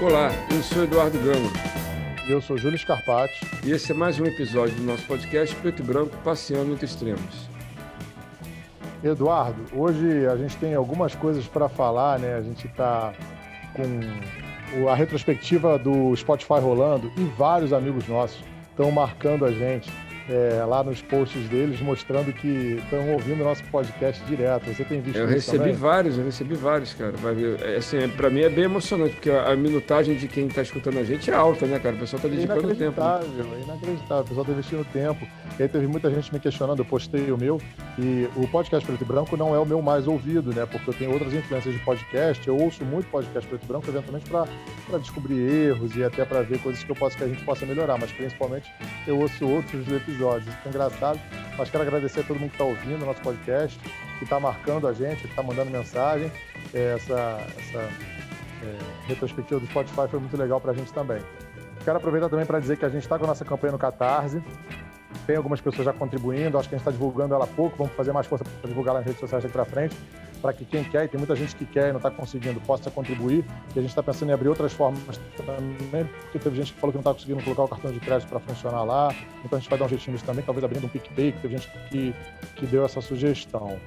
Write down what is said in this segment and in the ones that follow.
Olá, eu sou Eduardo Gama. E eu sou Júlio Scarpati. E esse é mais um episódio do nosso podcast Preto e Branco Passeando entre Extremos. Eduardo, hoje a gente tem algumas coisas para falar, né? A gente está com a retrospectiva do Spotify rolando e vários amigos nossos estão marcando a gente é, lá nos posts deles, mostrando que estão ouvindo nosso podcast direto. Você tem visto Eu isso recebi também? vários, eu recebi vários, cara. É, assim, para mim é bem emocionante, porque a minutagem de quem está escutando a gente é alta, né, cara? O pessoal está dedicando tempo. Né? É inacreditável, o pessoal está investindo tempo. E aí teve muita gente me questionando, eu postei o meu, e o podcast Preto e Branco não é o meu mais ouvido, né? Porque eu tenho outras influências de podcast, eu ouço muito podcast Preto e Branco, eventualmente para descobrir erros e até para ver coisas que, eu posso, que a gente possa melhorar, mas principalmente eu ouço outros episódios episódios. É engraçado. Mas quero agradecer a todo mundo que está ouvindo o nosso podcast, que está marcando a gente, que está mandando mensagem. É, essa, essa é, retrospectiva do Spotify foi muito legal para a gente também. Quero aproveitar também para dizer que a gente está com a nossa campanha no Catarse. Tem algumas pessoas já contribuindo, acho que a gente está divulgando ela pouco, vamos fazer mais força para divulgar nas redes sociais daqui para frente para que quem quer, e tem muita gente que quer e não está conseguindo, possa contribuir. E a gente está pensando em abrir outras formas também, porque teve gente que falou que não está conseguindo colocar o cartão de crédito para funcionar lá. Então a gente vai dar um jeitinho nisso também, talvez abrindo um PicPay, que teve gente que, que deu essa sugestão.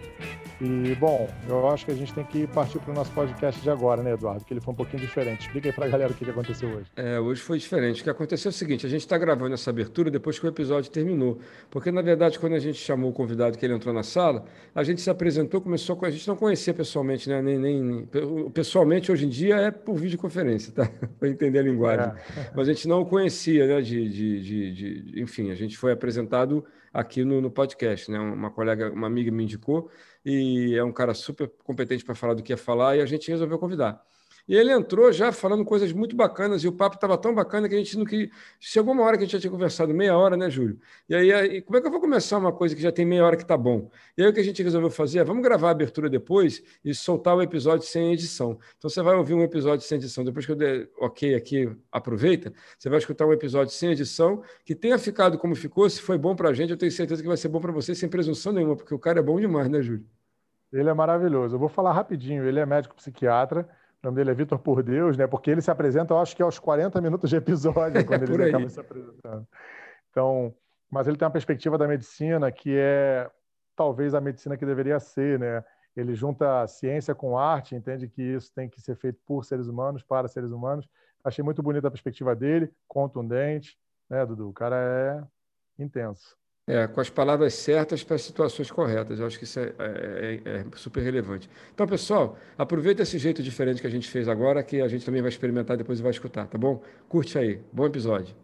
E, bom, eu acho que a gente tem que partir para o nosso podcast de agora, né, Eduardo? Que ele foi um pouquinho diferente. Explica aí para a galera o que aconteceu hoje. É, hoje foi diferente. O que aconteceu é o seguinte: a gente está gravando essa abertura depois que o episódio terminou. Porque, na verdade, quando a gente chamou o convidado que ele entrou na sala, a gente se apresentou, começou com. A gente não conhecia pessoalmente, né? Nem, nem, pessoalmente, hoje em dia, é por videoconferência, tá? para entender a linguagem. É. Mas a gente não o conhecia, né? De, de, de, de, enfim, a gente foi apresentado aqui no, no podcast, né? Uma colega, uma amiga me indicou e é um cara super competente para falar do que ia falar, e a gente resolveu convidar. E ele entrou já falando coisas muito bacanas, e o papo estava tão bacana que a gente não queria. Chegou uma hora que a gente já tinha conversado, meia hora, né, Júlio? E aí, aí, como é que eu vou começar uma coisa que já tem meia hora que tá bom? E aí o que a gente resolveu fazer é vamos gravar a abertura depois e soltar o episódio sem edição. Então você vai ouvir um episódio sem edição. Depois que eu der ok aqui, aproveita, você vai escutar um episódio sem edição, que tenha ficado como ficou. Se foi bom para a gente, eu tenho certeza que vai ser bom para você, sem presunção nenhuma, porque o cara é bom demais, né, Júlio? Ele é maravilhoso. Eu vou falar rapidinho. Ele é médico psiquiatra. O nome dele é Vitor Por Deus, né? Porque ele se apresenta, eu acho que aos 40 minutos de episódio, quando ele acaba se apresentando. Então, mas ele tem uma perspectiva da medicina que é talvez a medicina que deveria ser, né? Ele junta ciência com arte, entende que isso tem que ser feito por seres humanos, para seres humanos. Achei muito bonita a perspectiva dele, contundente, né, Dudu? O cara é intenso. É, com as palavras certas para as situações corretas. Eu acho que isso é, é, é, é, super relevante. Então, pessoal, aproveita esse jeito diferente que a gente fez agora, que a gente também vai experimentar depois e vai escutar, tá bom? Curte aí. Bom episódio.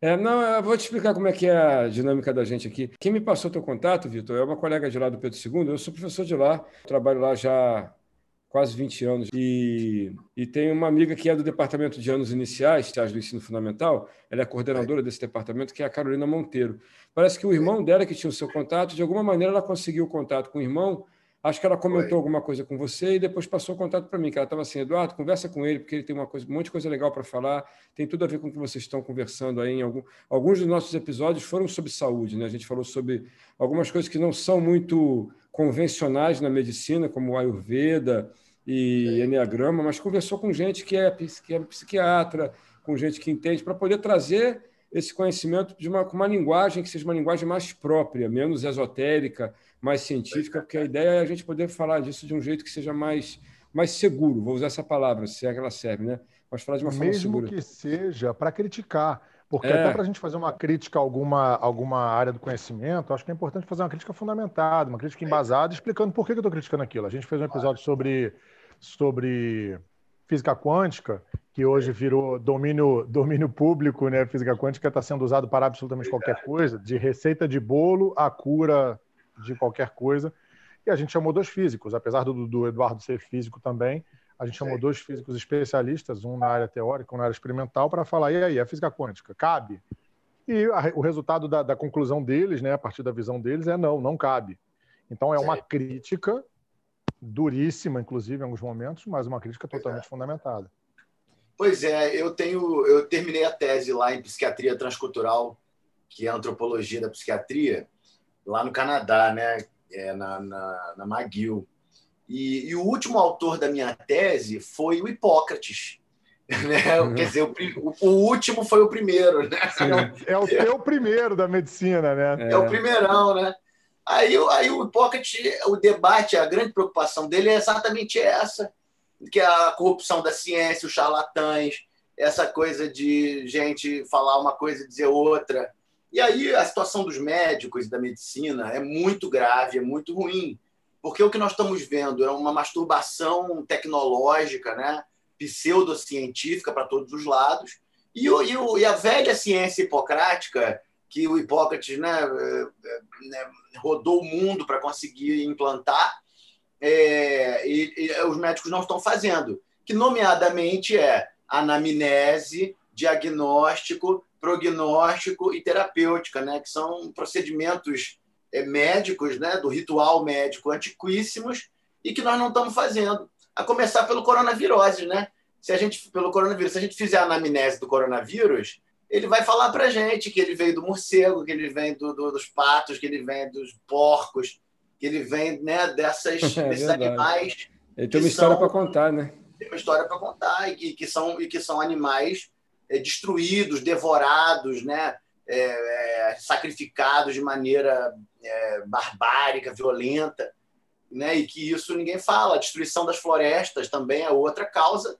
É, não, eu vou te explicar como é que é a dinâmica da gente aqui. Quem me passou teu contato, Vitor, é uma colega de lá do Pedro II. Eu sou professor de lá, trabalho lá já quase 20 anos. E, e tem uma amiga que é do departamento de anos iniciais, do ensino fundamental, ela é coordenadora desse departamento, que é a Carolina Monteiro. Parece que o irmão dela, que tinha o seu contato, de alguma maneira ela conseguiu o contato com o irmão. Acho que ela comentou Oi. alguma coisa com você e depois passou o contato para mim, que ela estava assim, Eduardo, conversa com ele, porque ele tem uma coisa, um monte de coisa legal para falar, tem tudo a ver com o que vocês estão conversando aí. Em algum, alguns dos nossos episódios foram sobre saúde, né? A gente falou sobre algumas coisas que não são muito convencionais na medicina, como o Ayurveda, e Enneagrama, mas conversou com gente que é, que é psiquiatra, com gente que entende, para poder trazer esse conhecimento de uma, com uma linguagem que seja uma linguagem mais própria, menos esotérica, mais científica, porque a ideia é a gente poder falar disso de um jeito que seja mais, mais seguro, vou usar essa palavra, se é que ela serve, né? Mas falar de uma forma Mesmo segura. Mesmo que seja para criticar, porque é. até para a gente fazer uma crítica a alguma, alguma área do conhecimento, acho que é importante fazer uma crítica fundamentada, uma crítica embasada, explicando por que eu estou criticando aquilo. A gente fez um episódio sobre sobre física quântica, que hoje virou domínio, domínio público, né? Física quântica está sendo usado para absolutamente qualquer coisa, de receita de bolo à cura de qualquer coisa. E a gente chamou dois físicos, apesar do, do Eduardo ser físico também, a gente chamou dois físicos especialistas, um na área teórica, um na área experimental, para falar, e aí, a física quântica, cabe? E a, o resultado da, da conclusão deles, né, a partir da visão deles, é não, não cabe. Então é uma crítica duríssima, inclusive, em alguns momentos, mas uma crítica totalmente é. fundamentada. Pois é, eu tenho, eu terminei a tese lá em psiquiatria transcultural, que é a antropologia da psiquiatria, lá no Canadá, né? É, na, na, na McGill. E, e, o último autor da minha tese foi o Hipócrates. Né? Uhum. Quer dizer, o, o, último foi o primeiro. Né? É o teu primeiro da medicina, né? É, é o primeirão, né? Aí, aí o Hipócrates, o debate, a grande preocupação dele é exatamente essa, que é a corrupção da ciência, os charlatães, essa coisa de gente falar uma coisa e dizer outra. E aí a situação dos médicos e da medicina é muito grave, é muito ruim, porque o que nós estamos vendo é uma masturbação tecnológica, né? pseudocientífica para todos os lados, e, o, e, o, e, a velha ciência hipocrática, que o Hipócrates né, eh, né rodou o mundo para conseguir implantar, é, e, e os médicos não estão fazendo, que nomeadamente é anamnese, diagnóstico, prognóstico e terapêutica, né, que são procedimentos é, médicos, né, do ritual médico antiquíssimos e que nós não estamos fazendo. A começar pelo coronavírus, né? Se a gente pelo coronavírus, se a gente fizer a anamnese do coronavírus, ele vai falar para gente que ele veio do morcego, que ele vem do, do, dos patos, que ele vem dos porcos, que ele vem né, dessas, é desses animais. Ele tem uma história para contar, né? Tem uma história para contar e que, que, são, e que são animais é, destruídos, devorados, né? É, é, sacrificados de maneira é, barbárica, violenta, né? e que isso ninguém fala. A destruição das florestas também é outra causa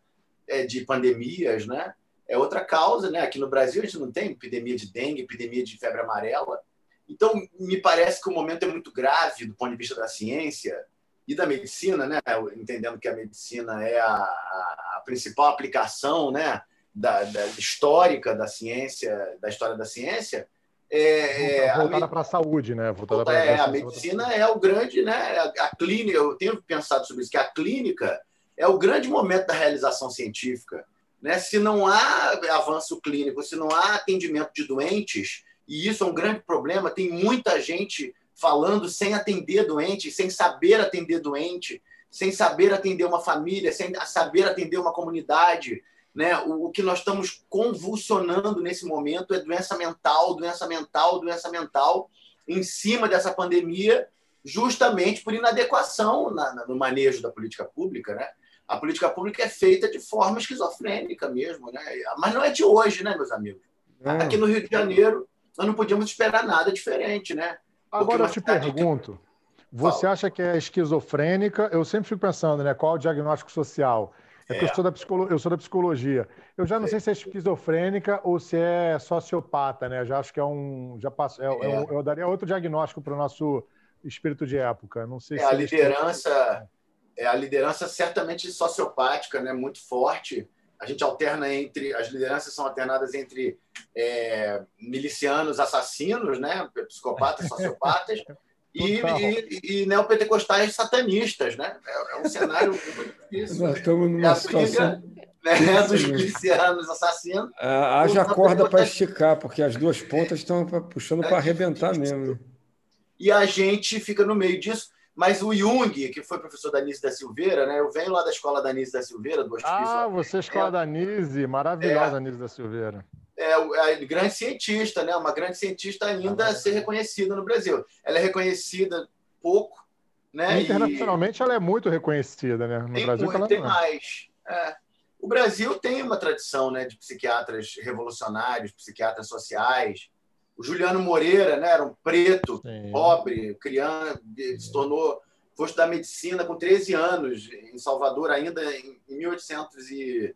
é, de pandemias, né? É outra causa. Né? Aqui no Brasil a gente não tem epidemia de dengue, epidemia de febre amarela. Então, me parece que o momento é muito grave do ponto de vista da ciência e da medicina, né? entendendo que a medicina é a, a, principal aplicação né? da, da, histórica da ciência, da história da ciência, é, é voltada para a saúde, né? Voltada pra, é, a medicina é o grande, né? A, a, clínica, eu tenho pensado sobre isso, que a clínica é o grande momento da realização científica. Né? Se não há avanço clínico, se não há atendimento de doentes, e isso é um grande problema, tem muita gente falando sem atender doente, sem saber atender doente, sem saber atender uma família, sem saber atender uma comunidade. Né? O, o, que nós estamos convulsionando nesse momento é doença mental, doença mental, doença mental, em cima dessa pandemia, justamente por inadequação na, na, no manejo da política pública. Né? A política pública é feita de forma esquizofrênica mesmo, né? mas não é de hoje, né, meus amigos? É. Aqui no Rio de Janeiro, nós não podíamos esperar nada diferente. Né? Agora eu te pergunto, você acha que é esquizofrênica? Eu sempre fico pensando, né? Qual o diagnóstico social? É é. eu, sou da psicolo... eu sou da psicologia. Eu já não sei se é esquizofrênica ou se é sociopata, né? Já acho que é um. Já passo... É, é. Um... eu daria outro diagnóstico para o nosso espírito de época. Não sei é, se a liderança. É a liderança certamente sociopática, né? Muito forte. A gente alterna entre. As lideranças são alternadas entre é, milicianos assassinos, né? Psicopatas, sociopatas. e, e, e, neopentecostais satanistas, né? É, é um cenário muito difícil. Nós estamos numa situação... né, dos milicianos assassinos. Ah, haja corda para esticar, porque as duas pontas estão puxando para arrebentar mesmo. E a gente fica no meio disso. Mas o Jung, que foi professor da Nise da Silveira, né? Eu venho lá da escola da Nise da Silveira, do Hospício. Ah, você é escola é, da Nise, maravilhosa é, Nise da Silveira é, é grande cientista, né? Uma grande cientista ainda a ser reconhecida no Brasil. Ela é reconhecida pouco, né? Internacionalmente e... ela é muito reconhecida, né? No tem Brasil muito, tem mais. É. O Brasil tem uma tradição, né, de psiquiatras revolucionários, psiquiatras sociais. O Juliano Moreira, né, era um preto, Sim. pobre, criança, se tornou foi estudar medicina com 13 anos em Salvador ainda em 1800 e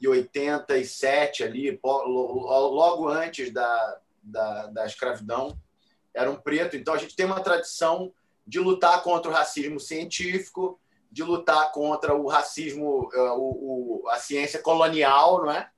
e 87 ali, logo antes da, da, da escravidão, era um preto. Então a gente tem uma tradição de lutar contra o racismo científico, de lutar contra o racismo, eh, o, o, a ciência colonial, não é?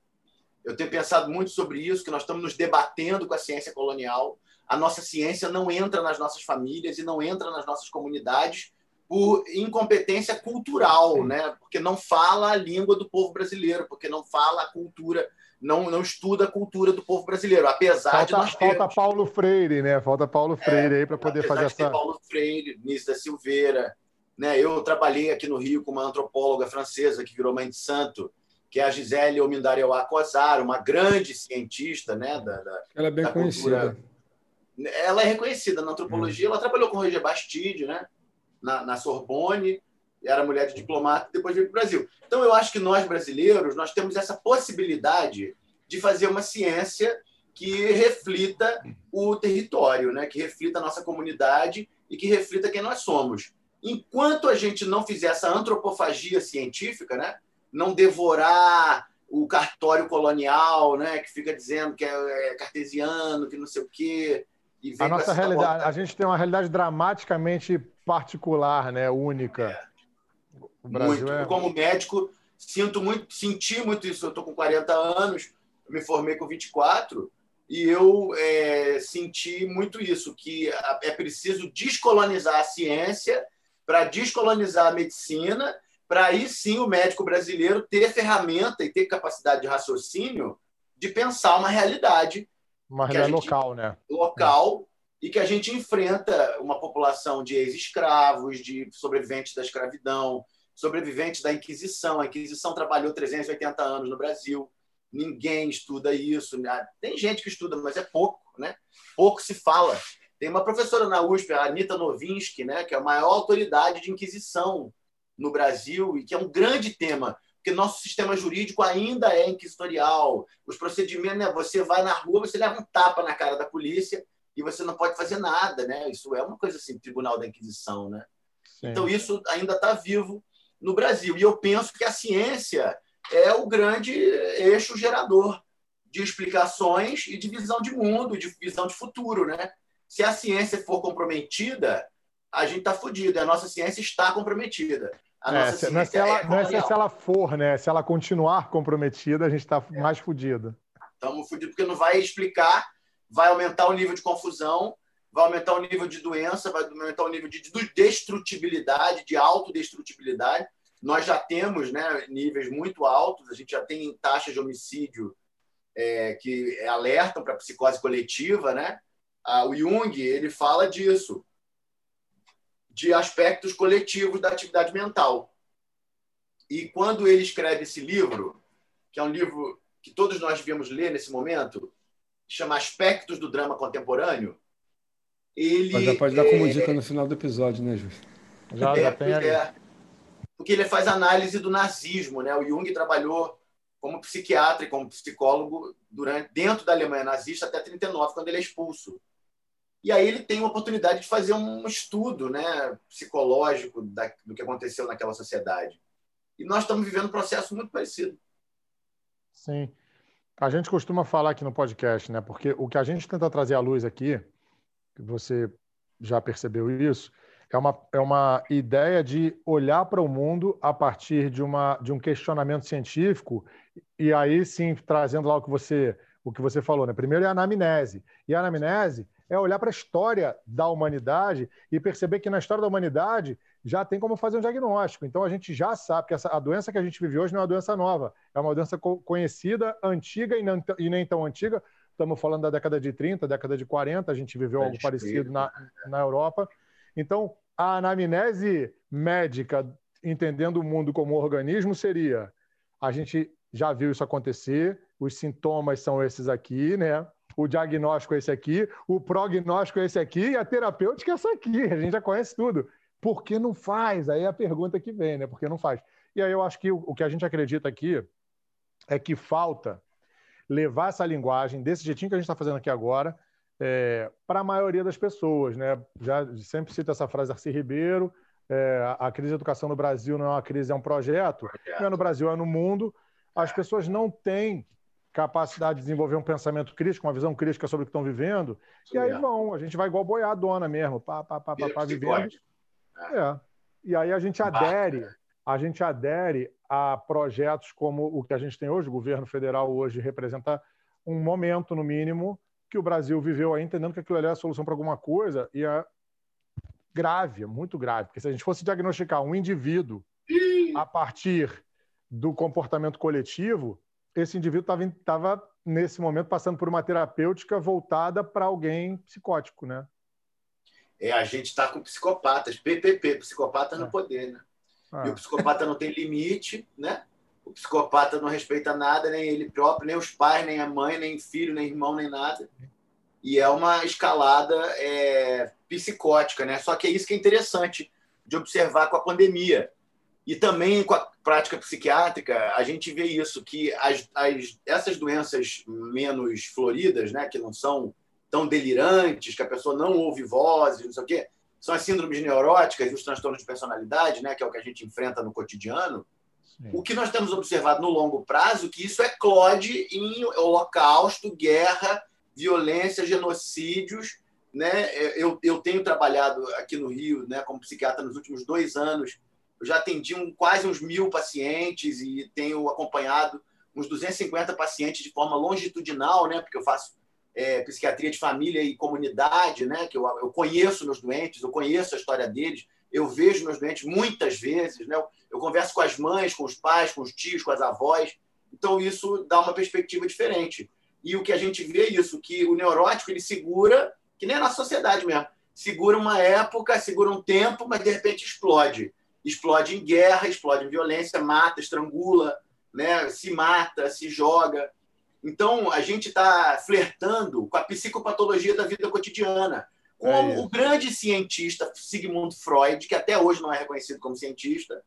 Eu tenho pensado muito sobre isso, que nós estamos nos debatendo com a ciência colonial. A nossa ciência não entra nas nossas famílias e não entra nas nossas comunidades por incompetência cultural, né? Porque não fala a língua do povo brasileiro, porque não fala a cultura, não, não estuda a cultura do povo brasileiro, apesar falta, de nós termos... Falta Paulo Freire, né? Falta Paulo Freire é, aí para poder fazer essa. Paulo Freire, Nício da Silveira, né? Eu trabalhei aqui no Rio com uma antropóloga francesa que virou mãe de santo, que é a Gisele Omindarewa Cosar, uma grande cientista, né? Da, da Ela é bem conhecida. Ela é reconhecida na antropologia. Hum. Ela trabalhou com o Roger Bastide, né? na, na Sorbonne. era mulher de diplomata, depois veio para o Brasil. Então, eu acho que nós, brasileiros, nós temos essa possibilidade de fazer uma ciência que reflita o território, né? que reflita a nossa comunidade e que reflita quem nós somos. Enquanto a gente não fizer essa antropofagia científica, né? Não devorar o cartório colonial, né? que fica dizendo que é, é cartesiano, que não sei o quê. a nossa realidade, a gente tem uma realidade dramaticamente particular, né? única. É. O Brasil muito. É... Como médico, sinto muito, senti muito isso. Eu estou com 40 anos, me formei com 24 e eu é, senti muito isso, que é preciso descolonizar a ciência para descolonizar a medicina, para aí sim o médico brasileiro ter ferramenta e ter capacidade de raciocínio de pensar uma realidade. Uma realidade local, né? Local, é. e que a gente enfrenta uma população de ex-escravos, de sobreviventes da escravidão, sobreviventes da Inquisição. A Inquisição trabalhou 380 anos no Brasil ninguém estuda isso. Né? Tem gente que estuda, mas é pouco, né? Pouco se fala. Tem uma professora na USP, a Anitta Novinsky, né, que é a maior autoridade de inquisição no Brasil e que é um grande tema, porque nosso sistema jurídico ainda é inquisitorial. Os procedimentos, né, você vai na rua, você leva um tapa na cara da polícia e você não pode fazer nada, né? Isso é uma coisa assim, tribunal da Inquisição, né? Sim. Então isso ainda está vivo no Brasil. E eu penso que a ciência é o grande eixo gerador de explicações e de visão de mundo, de visão de futuro. Né? Se a ciência for comprometida, a gente está fodido. A nossa ciência está comprometida. A é, nossa não é, se ela, é não é se ela for, né? Se ela continuar comprometida, a gente está é. mais fodido. Estamos fodidos porque não vai explicar, vai aumentar o nível de confusão, vai aumentar o nível de doença, vai aumentar o nível de destrutibilidade, de autodestrutibilidade nós já temos né, níveis muito altos, a gente já tem taxas de homicídio é, que alertam para a psicose coletiva. Né? Ah, o Jung ele fala disso, de aspectos coletivos da atividade mental. E quando ele escreve esse livro, que é um livro que todos nós devíamos ler nesse momento, chama Aspectos do Drama Contemporâneo, ele. Mas já pode dar como é... dica no final do episódio, né, Ju? Já, já é, tem. É, porque ele faz análise do nazismo. Né? O Jung trabalhou como psiquiatra e como psicólogo durante, dentro da Alemanha nazista até 39, quando ele é expulso. E aí ele tem uma oportunidade de fazer um estudo né, psicológico da, do que aconteceu naquela sociedade. E nós estamos vivendo um processo muito parecido. Sim. A gente costuma falar aqui no podcast, né? Porque o que a gente tenta trazer à luz aqui, você já percebeu isso, é uma, é uma ideia de olhar para o mundo a partir de, uma, de um questionamento científico e aí sim trazendo lá o que você o que você falou, né? Primeiro é a anamnese. E a anamnese é olhar para a história da humanidade e perceber que na história da humanidade já tem como fazer um diagnóstico. Então a gente já sabe que essa, a doença que a gente vive hoje não é uma doença nova, é uma doença conhecida, antiga e, não, e nem tão antiga. Estamos falando da década de 30, década de 40, a gente viveu algo parecido na, na Europa. Então, a anamnese médica, entendendo o mundo como organismo, seria: a gente já viu isso acontecer, os sintomas são esses aqui, né? O diagnóstico é esse aqui, o prognóstico é esse aqui e a terapêutica é essa aqui. A gente já conhece tudo. Por que não faz? Aí é a pergunta que vem, né? Por que não faz? E aí eu acho que o que a gente acredita aqui é que falta levar essa linguagem desse jeitinho que a gente está fazendo aqui agora é, para a maioria das pessoas. Né? Já sempre cito essa frase Arce Ribeiro, é, a crise de educação no Brasil não é uma crise, é um projeto. Não é no Brasil, é no mundo. As pessoas não têm capacidade de desenvolver um pensamento crítico, uma visão crítica sobre o que estão vivendo, Sim, e aí é. vão, a gente vai igual boiadona mesmo, pá, pá, pá, pá, pá vivendo. É. E aí a gente adere, a gente adere a projetos como o que a gente tem hoje, o governo federal hoje representa um momento, no mínimo, que o Brasil viveu aí, entendendo que aquilo ali é a solução para alguma coisa, e é grave, é muito grave. Porque se a gente fosse diagnosticar um indivíduo a partir do comportamento coletivo, esse indivíduo estava, nesse momento, passando por uma terapêutica voltada para alguém psicótico, né? É, a gente está com psicopatas, PPP, psicopata no é. poder, né? E o psicopata não tem limite, né? O psicopata não respeita nada, nem ele próprio, nem os pais, nem a mãe, nem filho, nem irmão, nem nada. E é uma escalada é, psicótica, né? Só que é isso que é interessante de observar com a pandemia. E também com a prática psiquiátrica, a gente vê isso, que as, as, essas doenças menos floridas, né, que não são tão delirantes, que a pessoa não ouve vozes, não sei o quê, são as síndromes neuróticas e os transtornos de personalidade, né, que é o que a gente enfrenta no cotidiano. Sim. O que nós temos observado no longo prazo, que isso eclode em holocausto, guerra, violência, genocídios. Né? Eu, eu tenho trabalhado aqui no Rio né, como psiquiatra nos últimos dois anos eu já atendi um, quase uns mil pacientes e tenho acompanhado uns 250 pacientes de forma longitudinal, né? Porque eu faço é, psiquiatria de família e comunidade, né? Que eu, eu conheço meus doentes, eu conheço a história deles, eu vejo meus doentes muitas vezes, né? Eu, converso com as mães, com os pais, com os tios, com as avós. Então isso dá uma perspectiva diferente. E o que a gente vê é isso, que o neurótico ele segura, que nem na sociedade mesmo, segura uma época, segura um tempo, mas de repente explode explode em guerra, explode em violência, mata, estrangula, né? se mata, se joga. Então, a gente está flertando com a psicopatologia da vida cotidiana. Como é o grande cientista Sigmund Freud, que até hoje não é reconhecido como cientista,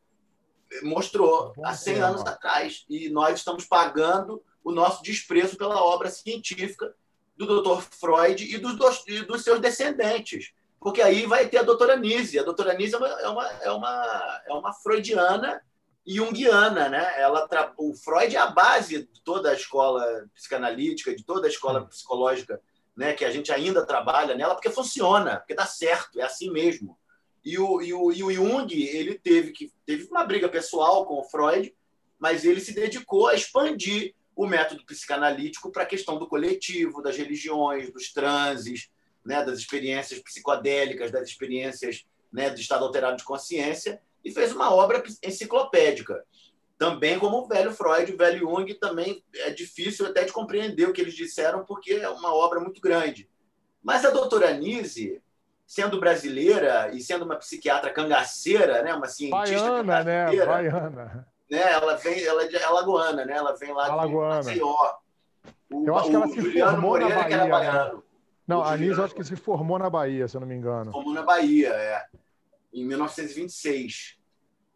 mostrou há 100 anos atrás. E nós estamos pagando o nosso desprezo pela obra científica do Dr. Freud e dos, e dos seus descendentes. Porque aí vai ter a doutora Nise. A doutora Nise é uma, é uma, é uma, é uma freudiana e junguiana. Né? Ela tra... O Freud é a base de toda a escola psicanalítica, de toda a escola psicológica né? que a gente ainda trabalha nela, porque funciona, porque dá certo, é assim mesmo. E o, e o, e o Jung ele teve, que, teve uma briga pessoal com o Freud, mas ele se dedicou a expandir o método psicanalítico para a questão do coletivo, das religiões, dos transes, né, das experiências psicodélicas, das experiências né, do estado alterado de consciência, e fez uma obra enciclopédica. Também como o velho Freud, o velho Jung, também é difícil até de compreender o que eles disseram, porque é uma obra muito grande. Mas a doutora Nise, sendo brasileira e sendo uma psiquiatra cangaceira, né, uma cientista Baiana, né? Baiana. Né, ela vem, ela é alagoana, né? Ela vem lá Alagoana. de Maceió. O, eu acho que ela se Juliano formou Moreira, na Bahia, que era baiano. Não, a Anis acho que se formou na Bahia, se eu não me engano. Formou na Bahia, é. Em 1926.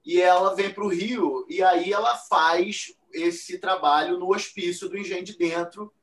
E ela vem para o Rio e aí ela faz esse trabalho no Hospício do Engenho de Dentro,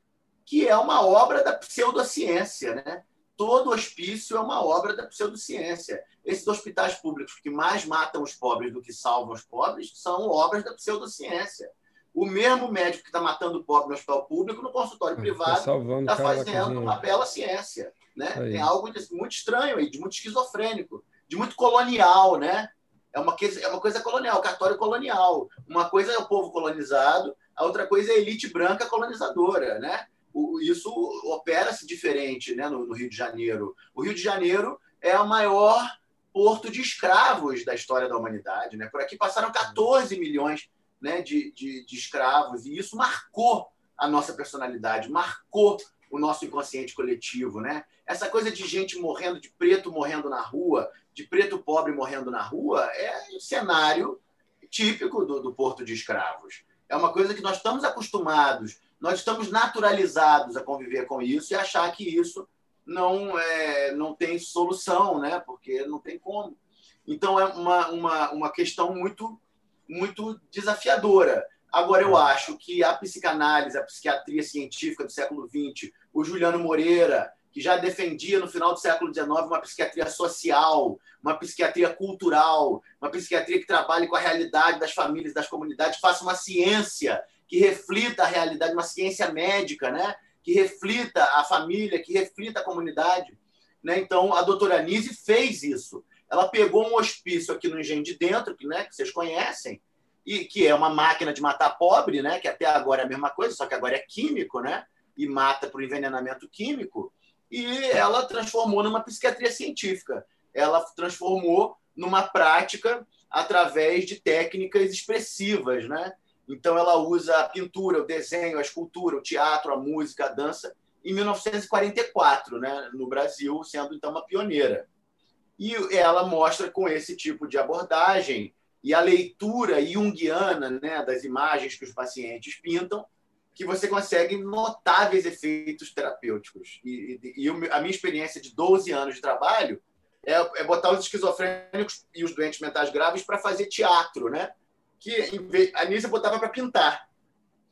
que é uma obra da pseudociência, né? Todo hospício é uma obra da pseudociência. Esses hospitais públicos que mais matam os pobres do que salvam os pobres são obras da pseudociência. O mesmo médico que está matando o pobre no hospital público, no consultório tá privado, está fazendo uma bela ciência. Né? Tem algo de, muito estranho aí, de muito esquizofrênico, de muito colonial, né? É uma, coisa, é uma coisa colonial, cartório colonial. Uma coisa é o povo colonizado, a outra coisa é a elite branca colonizadora, né? O, isso opera-se diferente né, no, no Rio de Janeiro. O Rio de Janeiro é o maior porto de escravos da história da humanidade. Né? Por aqui passaram 14 milhões né, de, de, de escravos, e isso marcou a nossa personalidade, marcou o nosso inconsciente coletivo, né? Essa coisa de gente morrendo, de preto morrendo na rua, de preto pobre morrendo na rua, é um cenário típico do, do porto de escravos. É uma coisa que nós estamos acostumados, nós estamos naturalizados a conviver com isso e achar que isso não é, não tem solução, né? Porque não tem como. Então é uma, uma, uma questão muito muito desafiadora. Agora, eu acho que a psicanálise, a psiquiatria científica do século XX, o Juliano Moreira, que já defendia no final do século XIX uma psiquiatria social, uma psiquiatria cultural, uma psiquiatria que trabalhe com a realidade das famílias, das comunidades, faça uma ciência que reflita a realidade, uma ciência médica, né? que reflita a família, que reflita a comunidade. Né? Então, a doutora Nise fez isso. Ela pegou um hospício aqui no Engenho de Dentro, que, né, que vocês conhecem, e que é uma máquina de matar pobre, né, que até agora é a mesma coisa, só que agora é químico, né, e mata por envenenamento químico, e ela transformou numa psiquiatria científica. Ela transformou numa prática através de técnicas expressivas, né? Então ela usa a pintura, o desenho, a escultura, o teatro, a música, a dança em 1944, né, no Brasil, sendo então uma pioneira. E ela mostra com esse tipo de abordagem e a leitura junguiana né, das imagens que os pacientes pintam, que você consegue notáveis efeitos terapêuticos. E, e, e, a minha experiência de 12 anos de trabalho é, é botar os esquizofrênicos e os doentes mentais graves para fazer teatro, né? Que vez, a Nisa botava para pintar.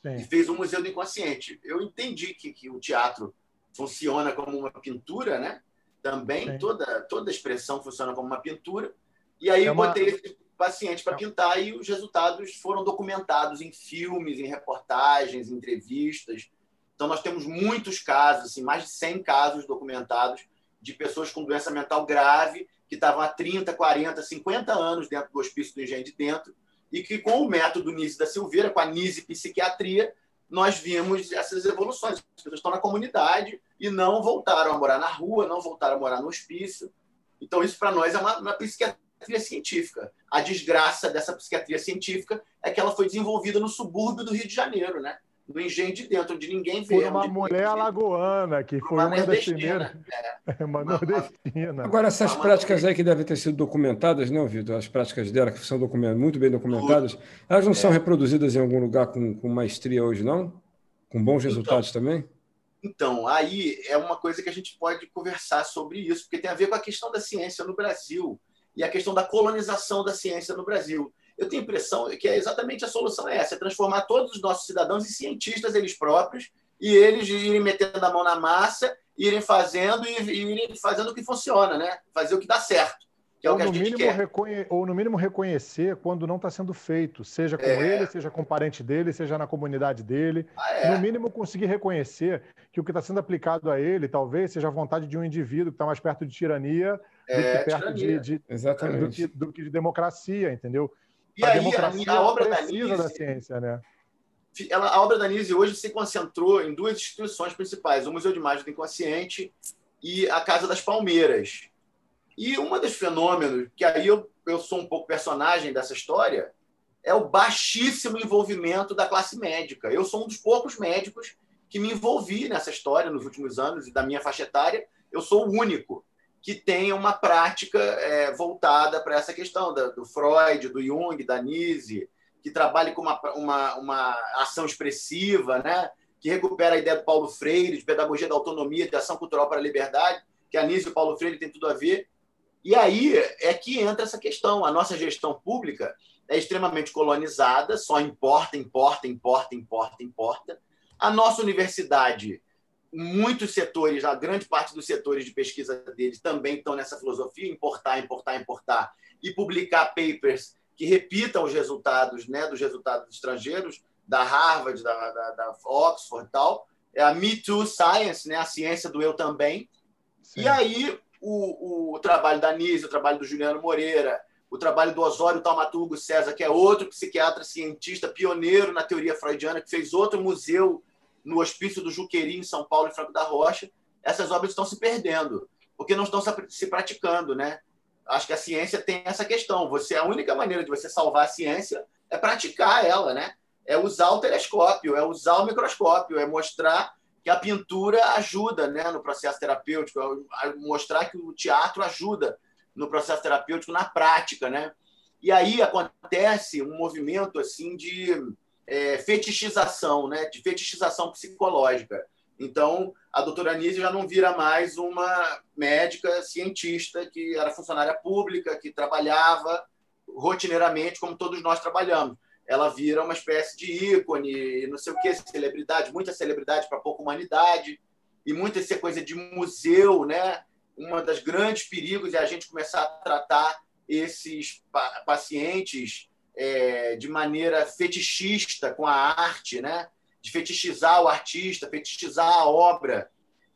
Sim. E fez o um Museu do Inconsciente. Eu entendi que, que o teatro funciona como uma pintura, né? Também toda toda expressão funciona como uma pintura. E aí é uma... botei esse paciente para pintar e os resultados foram documentados em filmes, em reportagens, em entrevistas. Então nós temos muitos casos, assim, mais de 100 casos documentados de pessoas com doença mental grave que estavam há 30, 40, 50 anos dentro do hospício do Engenho de Dentro e que com o método Nise da Silveira, com a Nise Psiquiatria, nós vimos essas evoluções. As pessoas estão na comunidade e não voltaram a morar na rua, não voltaram a morar no hospício. Então, isso para nós é uma, uma psiquiatria científica. A desgraça dessa psiquiatria científica é que ela foi desenvolvida no subúrbio do Rio de Janeiro, né? no engenho de dentro, onde ninguém vê. Por uma mulher alagoana, que foi uma, uma das primeiras. É. uma, nordestina. Agora, essas uma práticas aí que devem ter sido documentadas, não, Vitor? As práticas dela, que são muito bem documentadas, elas não é. são reproduzidas em algum lugar com, com maestria hoje, não? Com bons então, resultados então, também? Então, aí é uma coisa que a gente pode conversar sobre isso, porque tem a ver com a questão da ciência no Brasil e a questão da colonização da ciência no Brasil eu tenho a impressão que é exatamente a solução é essa, é transformar todos os nossos cidadãos em cientistas eles próprios e eles irem metendo a mão na massa, irem fazendo e irem fazendo o que funciona, né? Fazer o que dá certo. Que é ou, o que no mínimo reconhe... ou no mínimo reconhecer quando não está sendo feito, seja com é. ele, seja com o parente dele, seja na comunidade dele. Ah, é. No mínimo conseguir reconhecer que o que está sendo aplicado a ele talvez seja a vontade de um indivíduo que está mais perto de tirania do é, que perto de, de, Exatamente. Do, que, do que de democracia, entendeu? E a aí, democracia a, a obra da Nise, da ciência, né? Ela, a obra da Nise hoje se concentrou em duas instituições principais: o Museu de Imagem do Inconsciente e a Casa das Palmeiras. E um dos fenômenos, que aí eu, eu sou um pouco personagem dessa história, é o baixíssimo envolvimento da classe médica. Eu sou um dos poucos médicos que me envolvi nessa história nos últimos anos e da minha faixa etária. Eu sou o único que tenha uma prática é, voltada para essa questão da, do Freud, do Jung, da Nise, que trabalhe com uma, uma, uma ação expressiva, né? que recupera a ideia do Paulo Freire, de pedagogia da autonomia, de ação cultural para a liberdade, que a Nise e o Paulo Freire têm tudo a ver. E aí é que entra essa questão. A nossa gestão pública é extremamente colonizada, só importa, importa, importa, importa, importa. A nossa universidade muitos setores, a grande parte dos setores de pesquisa deles também estão nessa filosofia, importar, importar, importar, e publicar papers que repitam os resultados, né, dos resultados estrangeiros, da Harvard, da, da, da Oxford e tal. É a Me Too Science, né, a ciência do eu também. Sim. E aí o, o, trabalho da Nise, o trabalho do Juliano Moreira, o trabalho do Osório Taumaturgo César, que é outro psiquiatra cientista pioneiro na teoria freudiana, que fez outro museu no Hospício do Juqueri, em São Paulo, em Franco da Rocha, essas obras estão se perdendo, porque não estão se praticando, né? Acho que a ciência tem essa questão. Você a única maneira de você salvar a ciência é praticar ela, né? É usar o telescópio, é usar o microscópio, é mostrar que a pintura ajuda, né, no processo terapêutico, mostrar que o teatro ajuda no processo terapêutico na prática, né? E aí acontece um movimento assim de é, fetichização, né? de fetichização psicológica. Então, a doutora Anísio já não vira mais uma médica cientista que era funcionária pública, que trabalhava rotineiramente, como todos nós trabalhamos. Ela vira uma espécie de ícone, não sei o que, celebridade, muita celebridade para pouca humanidade, e muita essa coisa de museu, né? Uma das grandes perigos é a gente começar a tratar esses pacientes é, de maneira fetichista com a arte, né? de fetichizar o artista, fetichizar a obra.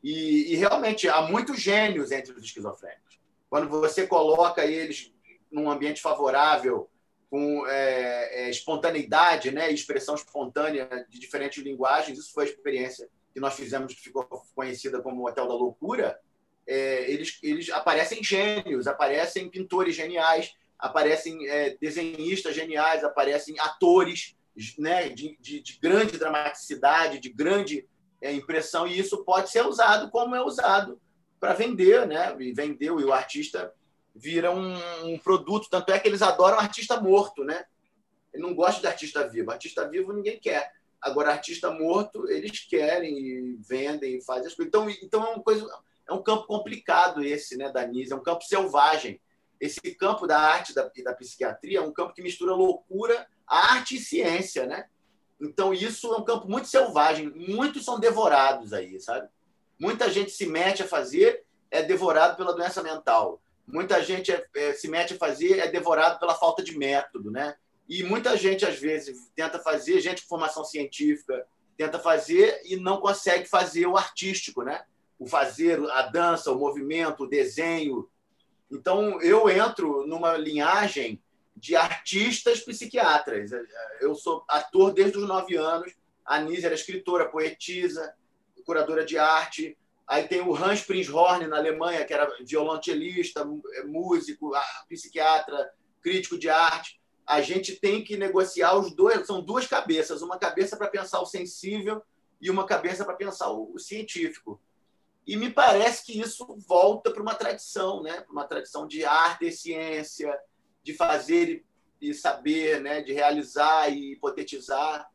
E, e, realmente há muitos gênios entre os esquizofrênicos. Quando você coloca eles num ambiente favorável, com é, é, espontaneidade, né, expressão espontânea de diferentes linguagens, isso foi a experiência que nós fizemos, que ficou conhecida como Hotel da Loucura. É, eles, eles aparecem gênios, aparecem pintores geniais, aparecem é, desenhistas geniais, aparecem atores né, de, de, de grande dramaticidade, de grande é, impressão, e isso pode ser usado como é usado para vender, né? E vendeu, e o artista vira um, um, produto. Tanto é que eles adoram artista morto, né? Ele não gosta de artista vivo. Artista vivo ninguém quer. Agora, artista morto, eles querem e vendem e fazem as coisas. Então, então é, uma coisa, é um campo complicado esse, né, da Nise, é um campo selvagem. Esse campo da arte e da, da psiquiatria é um campo que mistura loucura, arte e ciência, né? Então, isso é um campo muito selvagem. Muitos são devorados aí, sabe? Muita gente se mete a fazer, é devorado pela doença mental. Muita gente é, é, se mete a fazer, é devorado pela falta de método, né? E muita gente, às vezes, tenta fazer, gente com formação científica, tenta fazer e não consegue fazer o artístico, né? O fazer, a dança, o movimento, o desenho. Então, eu entro numa linhagem de artistas psiquiatras. Eu sou ator desde os nove anos. A Nise era escritora, poetisa, curadora de arte. Aí tem o Hans Prinzhorn, na Alemanha, que era violonchelista, músico, psiquiatra, crítico de arte. A gente tem que negociar os dois, são duas cabeças, uma cabeça para pensar o sensível e uma cabeça para pensar o científico. E me parece que isso volta para uma tradição, né? uma tradição de arte e ciência, de fazer e saber, né? de realizar e hipotetizar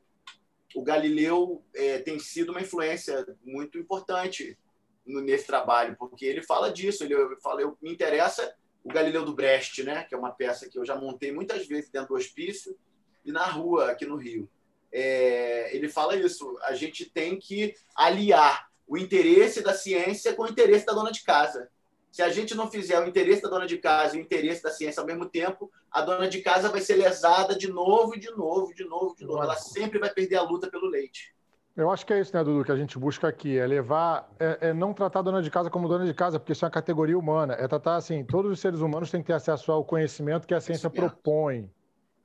o Galileu é, tem sido uma influência muito importante nesse trabalho, porque ele fala disso. Ele fala, eu, me interessa o Galileu do Brecht, né? que é uma peça que eu já montei muitas vezes dentro do hospício e na rua aqui no Rio. É, ele fala isso. A gente tem que aliar o interesse da ciência com o interesse da dona de casa. Se a gente não fizer o interesse da dona de casa e o interesse da ciência ao mesmo tempo, a dona de casa vai ser lesada de novo, de novo, de novo, de novo. Ela sempre vai perder a luta pelo leite. Eu acho que é isso, né, Dudu, que a gente busca aqui, é levar, é, é, não tratar a dona de casa como dona de casa, porque isso é uma categoria humana, é tratar assim, todos os seres humanos têm que ter acesso ao conhecimento que a ciência propõe.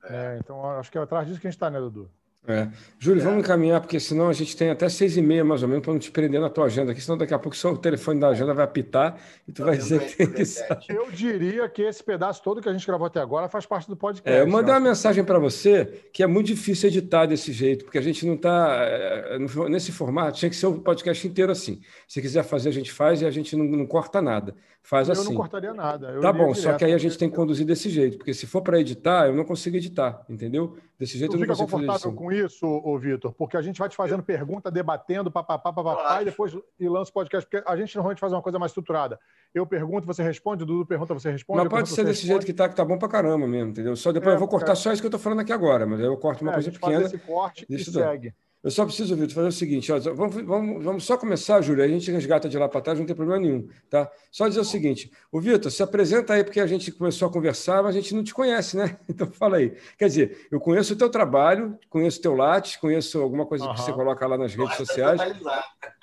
É. É, então, acho que é atrás disso que a gente está, né, Dudu? É. Júlio, é. vamos encaminhar, porque senão a gente tem até seis e meia, mais ou menos, para não te prender na tua agenda aqui, senão daqui a pouco só o telefone da agenda vai apitar e tu vai dizer que tem que sair. Eu diria que esse pedaço todo que a gente gravou até agora faz parte do podcast. É, eu mandei uma mensagem para você que é muito difícil editar desse jeito, porque a gente não está é, nesse formato, tinha que ser o podcast inteiro assim. Se quiser fazer, a gente faz e a gente não, não corta nada. Faz eu assim. Eu não cortaria nada. Tá bom, direto, só que aí a gente tem que conduzir desse jeito, porque se for para editar, eu não consigo editar, entendeu? Desse jeito tu eu não fazer confortável com isso, ô, Vitor? Porque a gente vai te fazendo pergunta, debatendo, papapá, papapá, e depois e lança o podcast, porque a gente normalmente faz uma coisa mais estruturada. Eu pergunto, você responde, o Dudu pergunta, você responde. Mas pode ser desse responde. jeito que tá, que tá bom pra caramba mesmo, entendeu? Só depois é, eu vou cortar é. só isso que eu tô falando aqui agora, mas aí eu corto uma é, coisa pequena. Faz esse corte e segue. Eu só preciso, Vitor, fazer o seguinte: ó, vamos, vamos, vamos só começar, Júlio, a gente resgata de lá para trás, não tem problema nenhum. Tá? Só dizer o seguinte: o Vitor, se apresenta aí, porque a gente começou a conversar, mas a gente não te conhece, né? Então fala aí. Quer dizer, eu conheço o teu trabalho, conheço o teu Lattes, conheço alguma coisa uhum. que você coloca lá nas redes sociais.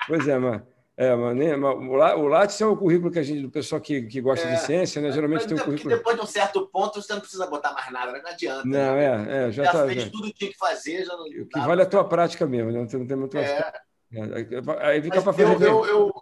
Pois é, mas é, mas, nem, o Lattes é o currículo que a gente, do pessoal que, que gosta é, de ciência, né? Geralmente tem um currículo. Depois de um certo ponto, você não precisa botar mais nada, não adianta. Não, né? é, é, já, já tá, fez já. tudo que tinha que fazer, já não. O que vale é a tua prática mesmo, né? Não tem muito. É. É, aí fica para fazer. Eu, eu, eu,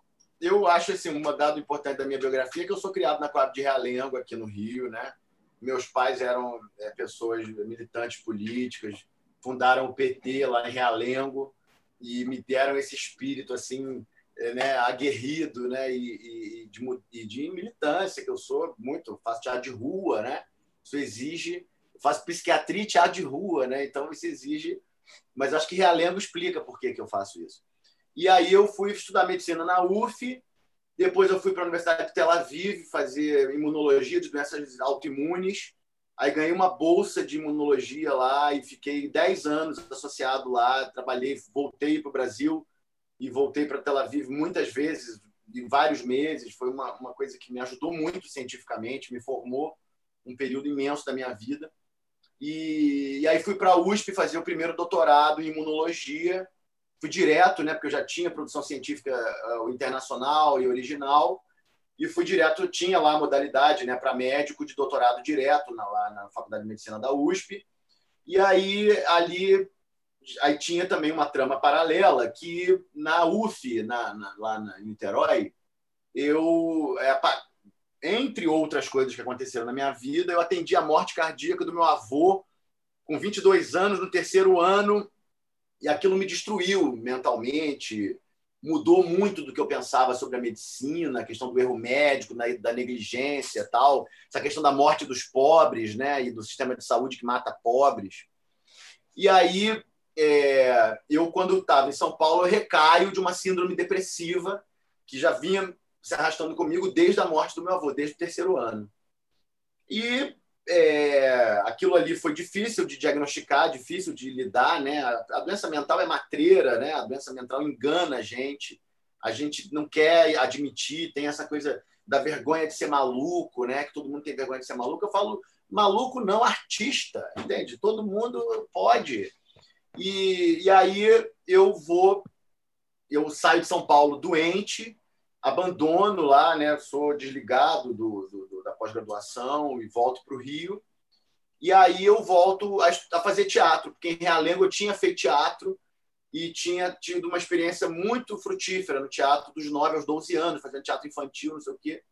eu, acho assim, um dado importante da minha biografia é que eu sou criado na quadra de Realengo, aqui no Rio, né? Meus pais eram é, pessoas militantes políticas, fundaram o PT lá em Realengo e me deram esse espírito assim é, né, aguerrido né, e, e, de, e, de, militância, que eu sou muito, faço teatro de rua, né? Isso exige, faço psiquiatria e teatro de rua, né? Então isso exige, mas acho que Realengo explica por que, que eu faço isso. E aí eu fui estudar medicina na UF, depois eu fui para a Universidade de Tel Aviv fazer imunologia de doenças autoimunes, aí ganhei uma bolsa de imunologia lá e fiquei 10 anos associado lá, trabalhei, voltei para o Brasil, e voltei para Tel Aviv muitas vezes, em vários meses. Foi uma, uma coisa que me ajudou muito cientificamente, me formou um período imenso da minha vida. E, e aí fui para a USP fazer o primeiro doutorado em imunologia. Fui direto, né, porque eu já tinha produção científica uh, internacional e original. E fui direto, tinha lá a modalidade né, para médico de doutorado direto na, lá na Faculdade de Medicina da USP. E aí, ali, aí tinha também uma trama paralela que na UF, na, na, lá na, em Niterói, eu, é, entre outras coisas que aconteceram na minha vida, eu atendi a morte cardíaca do meu avô com 22 anos, no terceiro ano, e aquilo me destruiu mentalmente, mudou muito do que eu pensava sobre a medicina, a questão do erro médico, da negligência, tal, essa questão da morte dos pobres, né, e do sistema de saúde que mata pobres. E aí é, eu, quando estava em São Paulo, eu recaio de uma síndrome depressiva que já vinha se arrastando comigo desde a morte do meu avô, desde o terceiro ano. E é, aquilo ali foi difícil de diagnosticar, difícil de lidar, né? A, doença mental é matreira, né? A doença mental engana a gente. A gente não quer admitir, tem essa coisa da vergonha de ser maluco, né? Que todo mundo tem vergonha de ser maluco. Eu falo maluco não artista, entende? Todo mundo pode. E, e aí eu vou, eu saio de São Paulo doente, abandono lá, né? Sou desligado do, do da pós-graduação e volto para o Rio. E aí eu volto a, a, fazer teatro, porque em Realengo eu tinha feito teatro e tinha tido uma experiência muito frutífera no teatro dos 9 aos 12 anos, fazendo teatro infantil, não sei o quê.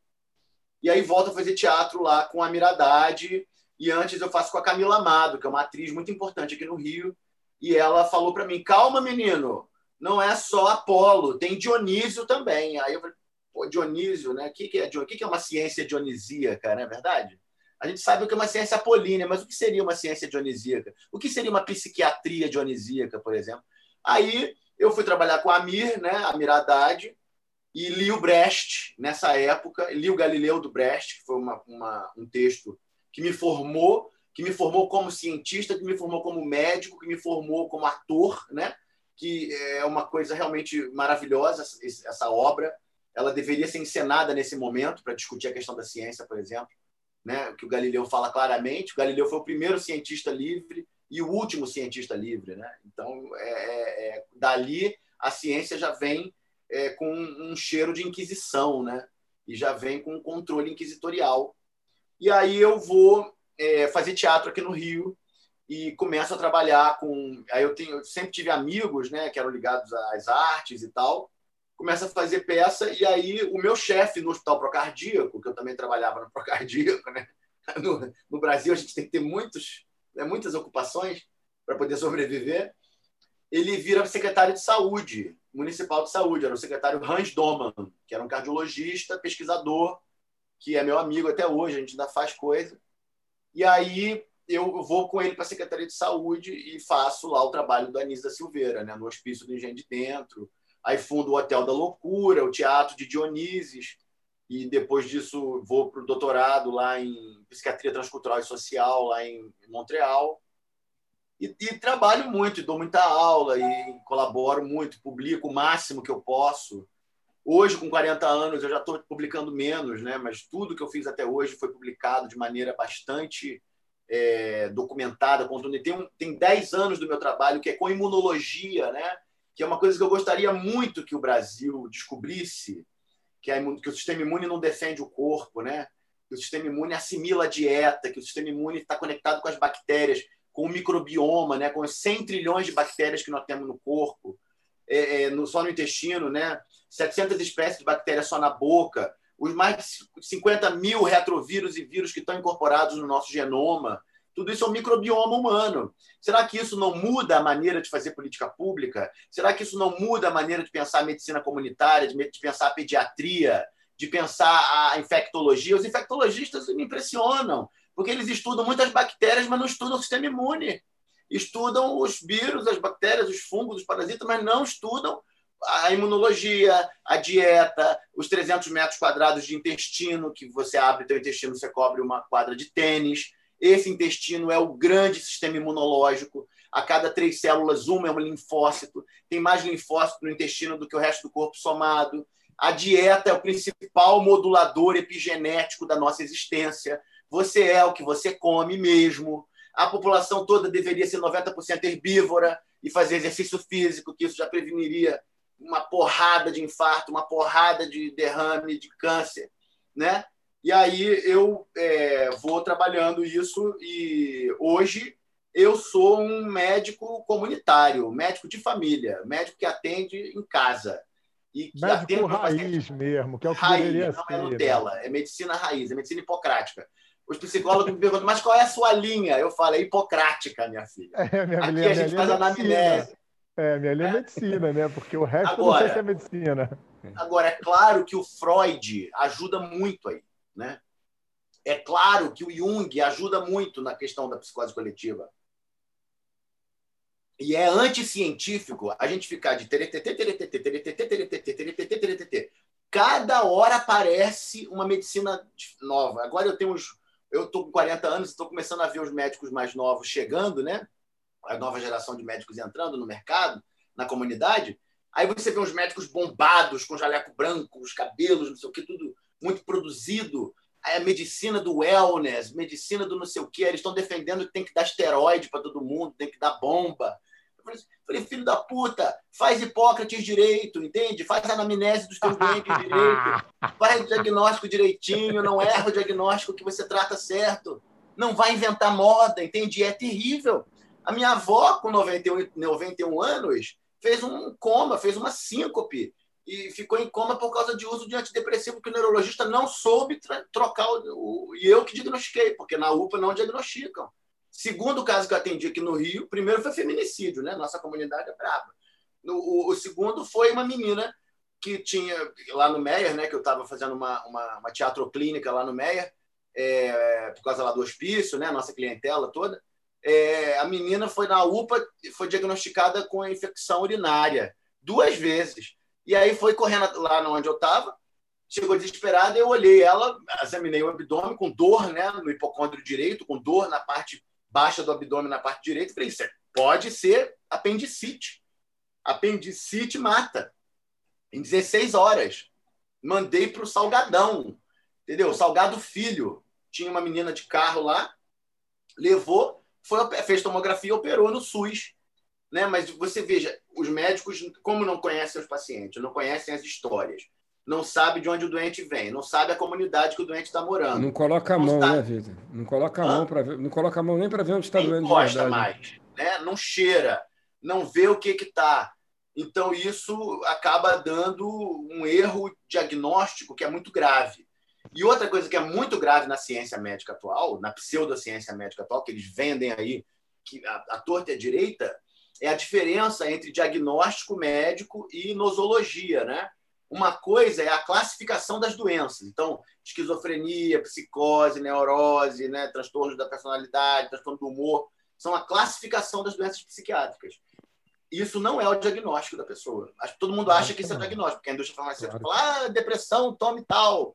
E aí volto a fazer teatro lá com a Miradade e antes eu faço com a Camila Amado, que é uma atriz muito importante aqui no Rio, e ela falou para mim: "Calma, menino, não é só Apolo, tem Dionísio também". Aí eu falei: Pô, Dionísio, né? O que, que, é, o que, que é uma ciência dionisíaca, não é verdade? A gente sabe o que é uma ciência apolínea, mas o que seria uma ciência dionisíaca? O que seria uma psiquiatria dionisíaca, por exemplo? Aí eu fui trabalhar com a Amir, né, a Miradade, e li o Brecht nessa época, li o Galileu do Brecht, que foi uma, uma, um texto que me formou, que me formou como cientista, que me formou como médico, que me formou como ator, né? que é uma coisa realmente maravilhosa essa obra ela deveria ser encenada nesse momento para discutir a questão da ciência, por exemplo, né? que o Galileu fala claramente. O Galileu foi o primeiro cientista livre e o último cientista livre. Né? Então, é, é, é dali a ciência já vem é, com um cheiro de inquisição, né? e já vem com um controle inquisitorial. E aí eu vou é, fazer teatro aqui no Rio e começo a trabalhar com. Aí eu tenho, eu sempre tive amigos, né, que eram ligados às artes e tal começa a fazer peça, e aí o meu chefe no Hospital Procardíaco, que eu também trabalhava no Procardíaco, né? no, no Brasil a gente tem que ter muitos, né, muitas ocupações para poder sobreviver, ele vira secretário de saúde, municipal de saúde, era o secretário Hans Doman, que era um cardiologista, pesquisador, que é meu amigo até hoje, a gente ainda faz coisa. E aí eu vou com ele para a Secretaria de Saúde e faço lá o trabalho da Anísia Silveira, né, no Hospício do Engenho de Dentro, Aí fundo o Hotel da Loucura, o Teatro de Dionísio, e depois disso vou para o doutorado lá em Psiquiatria Transcultural e Social, lá em Montreal. E, e, trabalho muito, dou muita aula e colaboro muito, publico o máximo que eu posso. Hoje, com 40 anos, eu já estou publicando menos, né? mas tudo que eu fiz até hoje foi publicado de maneira bastante é, documentada. Tem, tem 10 anos do meu trabalho que é com imunologia, né? que é uma coisa que eu gostaria muito que o Brasil descobrisse, que, que o sistema imune não defende o corpo, né? que o sistema imune assimila a dieta, que o sistema imune está conectado com as bactérias, com o microbioma, né? com os 100 trilhões de bactérias que nós temos no corpo, é, é, no, só no intestino, né? 700 espécies de bactérias só na boca, os mais de 50 mil retrovírus e vírus que estão incorporados no nosso genoma, tudo isso é um microbioma humano. Será que isso não muda a maneira de fazer política pública? Será que isso não muda a maneira de pensar a medicina comunitária, de pensar a pediatria, de pensar a infectologia? Os infectologistas me impressionam, porque eles estudam muitas bactérias, mas não estudam o sistema imune. Estudam os vírus, as bactérias, os fungos, os parasitas, mas não estudam a imunologia, a dieta, os 300 metros quadrados de intestino, que você abre teu intestino, você cobre uma quadra de tênis esse intestino é o grande sistema imunológico. A cada três células, uma é um linfócito. Tem mais linfócito no intestino do que o resto do corpo somado. A dieta é o principal modulador epigenético da nossa existência. Você é o que você come mesmo. A população toda deveria ser 90% herbívora e fazer exercício físico, que isso já preveniria uma porrada de infarto, uma porrada de derrame, de câncer, né? E aí eu é, vou trabalhando isso e hoje eu sou um médico comunitário, médico de família, médico que atende em casa. E que médico atende raiz mesmo, que é o que raiz, não é ser. é Nutella, é medicina raiz, é medicina hipocrática. Os psicólogos me perguntam, mas qual é a sua linha? Eu falo, é hipocrática, minha filha. É, minha Aqui minha, a gente minha faz anamnese. É, minha linha é medicina, né? Porque o resto agora, não sei se é medicina. Agora, é claro que o Freud ajuda muito aí. Né? É claro que o Jung ajuda muito na questão da psicose coletiva. E é anticientífico a gente ficar de cada hora aparece uma medicina nova. Agora eu tenho uns. Eu estou com 40 anos, estou começando a ver os médicos mais novos chegando, né? A nova geração de médicos entrando no mercado, na comunidade. Aí você vê uns médicos bombados, com jaleco branco, os cabelos, não sei o que, tudo muito produzido. Aí a medicina do wellness, medicina do não sei o que, eles estão defendendo que tem que dar esteroide para todo mundo, tem que dar bomba. Falei, filho da puta, faz Hipócrates direito, entende? Faz a anamnese dos teus doentes direito, faz o diagnóstico direitinho, não erra o diagnóstico que você trata certo. Não vai inventar moda, entende? É terrível. A minha avó, com 91, 91 anos, fez um coma, fez uma síncope e ficou em coma por causa de uso de antidepressivo que o neurologista não soube trocar o, o, e eu que diagnostiquei, porque na UPA não diagnosticam. Segundo caso que eu atendi aqui no Rio, primeiro foi feminicídio, né? Nossa comunidade é braba. O, o segundo foi uma menina que tinha lá no Meyer, né? Que eu estava fazendo uma, uma, uma teatroclínica lá no Meyer, é, por causa lá do hospício, né? Nossa clientela toda. É, a menina foi na UPA e foi diagnosticada com infecção urinária duas vezes. E aí foi correndo lá onde eu estava, chegou desesperada, eu olhei ela, examinei o abdômen com dor né, no hipocôndrio direito, com dor na parte baixa do abdômen na parte direita. Falei, isso pode ser apendicite. Apendicite mata. Em 16 horas. Mandei para o Salgadão. Entendeu? Salgado Filho. Tinha uma menina de carro lá, levou, foi, fez tomografia operou no SUS. Né? Mas você veja, os médicos, como não conhecem os pacientes, não conhecem as histórias, não sabe de onde o doente vem, não sabe a comunidade que o doente está morando. Não coloca a mão, né, Vitor? Não coloca a mão para não coloca a mão nem para ver onde está doendo. Não mais, né? Não cheira, não vê o que que está. Então isso acaba dando um erro diagnóstico que é muito grave. E outra coisa que é muito grave na ciência médica atual, na pseudociência médica atual, que eles vendem aí, que a, a torta a direita, é a diferença entre diagnóstico médico e nosologia, né? Uma coisa é a classificação das doenças. Então, esquizofrenia, psicose, neurose, né, transtorno da personalidade, transtorno do humor, são a classificação das doenças psiquiátricas. Isso não é o diagnóstico da pessoa. Todo mundo acha que isso é diagnóstico, porque a indústria farmacêutica fala, ah, depressão, tome tal,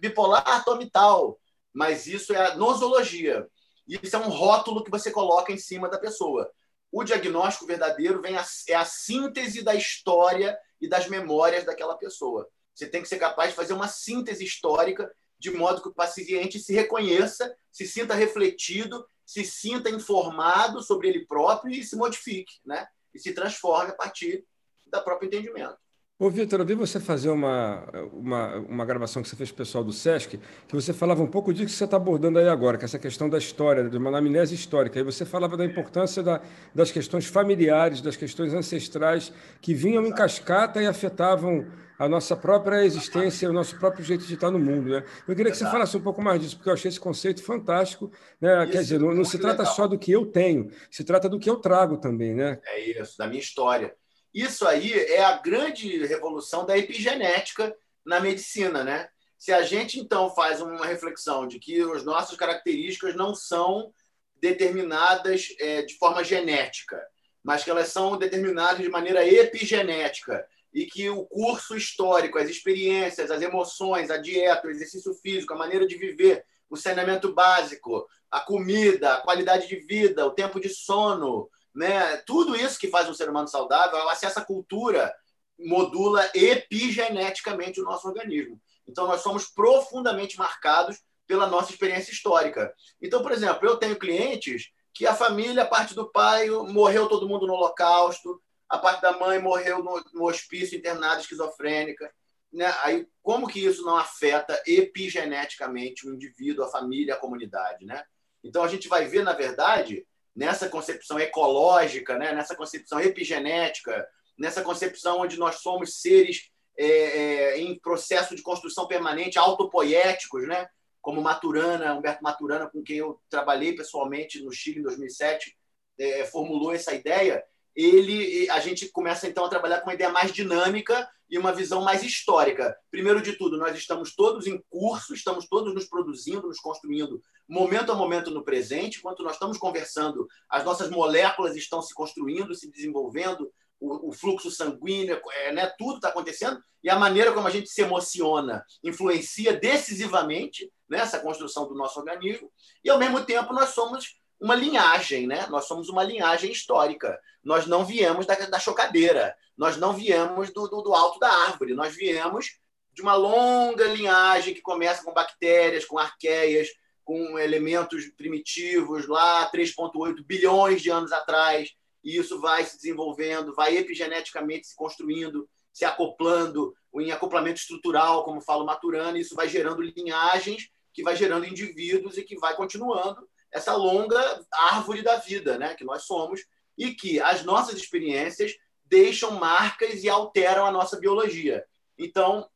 bipolar, tome tal. Mas isso é a nosologia. Isso é um rótulo que você coloca em cima da pessoa. O diagnóstico verdadeiro vem a, é a síntese da história e das memórias daquela pessoa. Você tem que ser capaz de fazer uma síntese histórica de modo que o paciente se reconheça, se sinta refletido, se sinta informado sobre ele próprio e se modifique, né? E se transforme a partir do próprio entendimento. Ô, Vitor, eu vi você fazer uma, uma, uma gravação que você fez pessoal do SESC, que você falava um pouco disso que você está abordando aí agora, que é essa questão da história, de uma anamnese histórica. E você falava da importância da, das questões familiares, das questões ancestrais, que vinham em cascata e afetavam a nossa própria existência, o nosso próprio jeito de estar no mundo. Né? Eu queria que você falasse um pouco mais disso, porque eu achei esse conceito fantástico. Né? Quer dizer, não, não se trata legal. só do que eu tenho, se trata do que eu trago também. Né? É isso, da minha história. Isso aí é a grande revolução da epigenética na medicina, né? Se a gente então faz uma reflexão de que as nossas características não são determinadas é, de forma genética, mas que elas são determinadas de maneira epigenética e que o curso histórico, as experiências, as emoções, a dieta, o exercício físico, a maneira de viver, o saneamento básico, a comida, a qualidade de vida, o tempo de sono, né? Tudo isso que faz um ser humano saudável, o acesso à cultura modula epigeneticamente o nosso organismo. Então, nós somos profundamente marcados pela nossa experiência histórica. Então, por exemplo, eu tenho clientes que a família, a parte do pai, morreu todo mundo no Holocausto, a parte da mãe morreu no, no hospício internada esquizofrênica. Né? Aí, como que isso não afeta epigeneticamente o indivíduo, a família, a comunidade? Né? Então, a gente vai ver, na verdade, nessa concepção ecológica, né? nessa concepção epigenética, nessa concepção onde nós somos seres é, é, em processo de construção permanente, autopoéticos, né? como Maturana, Humberto Maturana, com quem eu trabalhei pessoalmente no Chile em 2007, é, formulou essa ideia. Ele, a gente começa então a trabalhar com uma ideia mais dinâmica e uma visão mais histórica. Primeiro de tudo, nós estamos todos em curso, estamos todos nos produzindo, nos construindo momento a momento no presente. Enquanto nós estamos conversando, as nossas moléculas estão se construindo, se desenvolvendo, o, o fluxo sanguíneo, é, né? tudo está acontecendo, e a maneira como a gente se emociona influencia decisivamente nessa né? construção do nosso organismo, e ao mesmo tempo nós somos uma linhagem, né? Nós somos uma linhagem histórica. Nós não viemos da, da chocadeira, nós não viemos do, do, do, alto da árvore, nós viemos de uma longa linhagem que começa com bactérias, com arqueias, com elementos primitivos lá 3,8 bilhões de anos atrás, e isso vai se desenvolvendo, vai epigeneticamente se construindo, se acoplando em acoplamento estrutural, como fala o Maturana, e isso vai gerando linhagens, que vai gerando indivíduos e que vai continuando essa longa árvore da vida, né, que nós somos, e que as nossas experiências deixam marcas e alteram a nossa biologia. Então,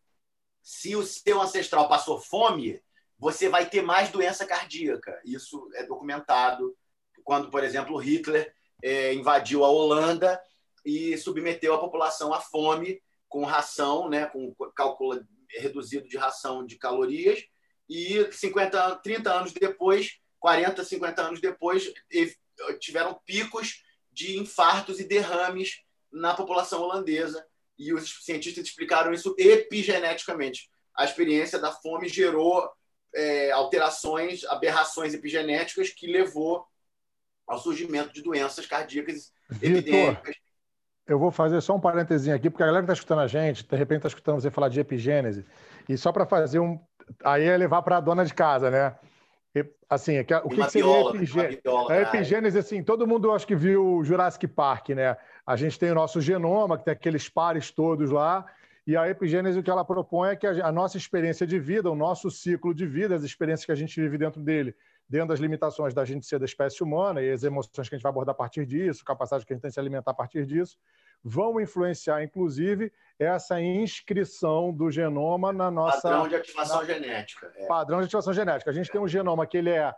se o seu ancestral passou fome, você vai ter mais doença cardíaca. Isso é documentado quando, por exemplo, Hitler é, invadiu a Holanda e submeteu a população à fome com ração, né, com cálculo reduzido de ração de calorias, e 50, 30 anos depois 40, 50 anos depois, tiveram picos de infartos e derrames na população holandesa. E os cientistas explicaram isso epigeneticamente. A experiência da fome gerou é, alterações, aberrações epigenéticas que levou ao surgimento de doenças cardíacas Victor, epidêmicas. Eu vou fazer só um parênteses aqui, porque a galera que está escutando a gente, de repente está escutando você falar de epigênese, e só para fazer um. Aí é levar para a dona de casa, né? Assim, é o que, que seria epigênese? A epigênese, assim, todo mundo acho que viu Jurassic Park, né? A gente tem o nosso genoma, que tem aqueles pares todos lá, e a epigênese o que ela propõe é que a, nossa experiência de vida, o nosso ciclo de vida, as experiências que a gente vive dentro dele, dentro das limitações da gente ser da espécie humana e as emoções que a gente vai abordar a partir disso, capacidade que a gente tem de se alimentar a partir disso, vão influenciar, inclusive, essa inscrição do genoma na nossa. Padrão de ativação na... genética. É. Padrão de ativação genética. A gente é. tem um genoma que ele é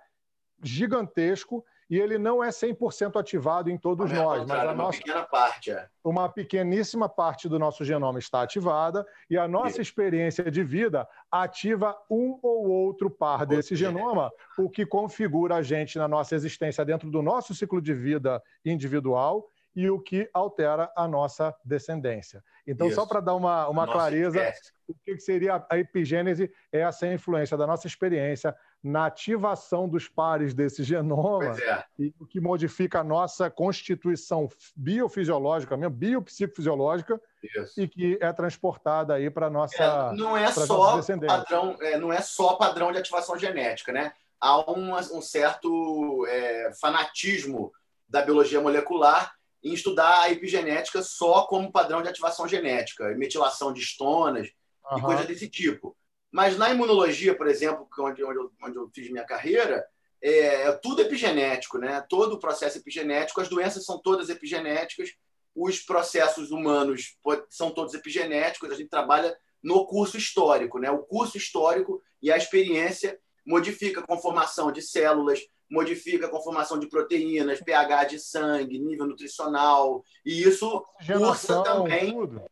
gigantesco e ele não é 100% ativado em todos nós, mas a uma nossa pequena parte, é. uma pequeníssima parte do nosso genoma está ativada e a nossa experiência de vida ativa um ou outro par desse genoma, o que configura a gente na nossa existência dentro do nosso ciclo de vida individual e o que altera a nossa descendência. Então, Isso. só para dar uma, uma clareza, o que seria a epigênese é essa influência da nossa experiência na ativação dos pares desse genoma é. e o que modifica a nossa constituição biofisiológica, mesmo biopsicofisiológica, Isso. e que é transportada aí para nossa é, não é só padrão, é, não é só padrão de ativação genética, né? Há um, um certo é, fanatismo da biologia molecular em estudar a epigenética só como padrão de ativação genética, metilação de estonas uhum. e coisas desse tipo. Mas na imunologia, por exemplo, é onde, onde, eu, onde eu fiz minha carreira, é, é tudo epigenético, né? Todo o processo epigenético, as doenças são todas epigenéticas, os processos humanos são todos epigenéticos, a gente trabalha no curso histórico, né? O curso histórico e a experiência modifica a conformação de células, modifica a conformação de proteínas, pH de sangue, nível nutricional, e isso cursa também. Tudo.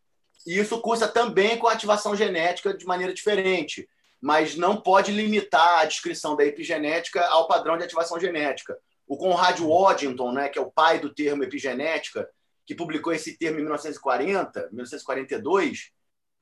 E isso cursa também com a ativação genética de maneira diferente, mas não pode limitar a descrição da epigenética ao padrão de ativação genética. O Conrad Waddington, né, que é o pai do termo epigenética, que publicou esse termo em 1940, 1942,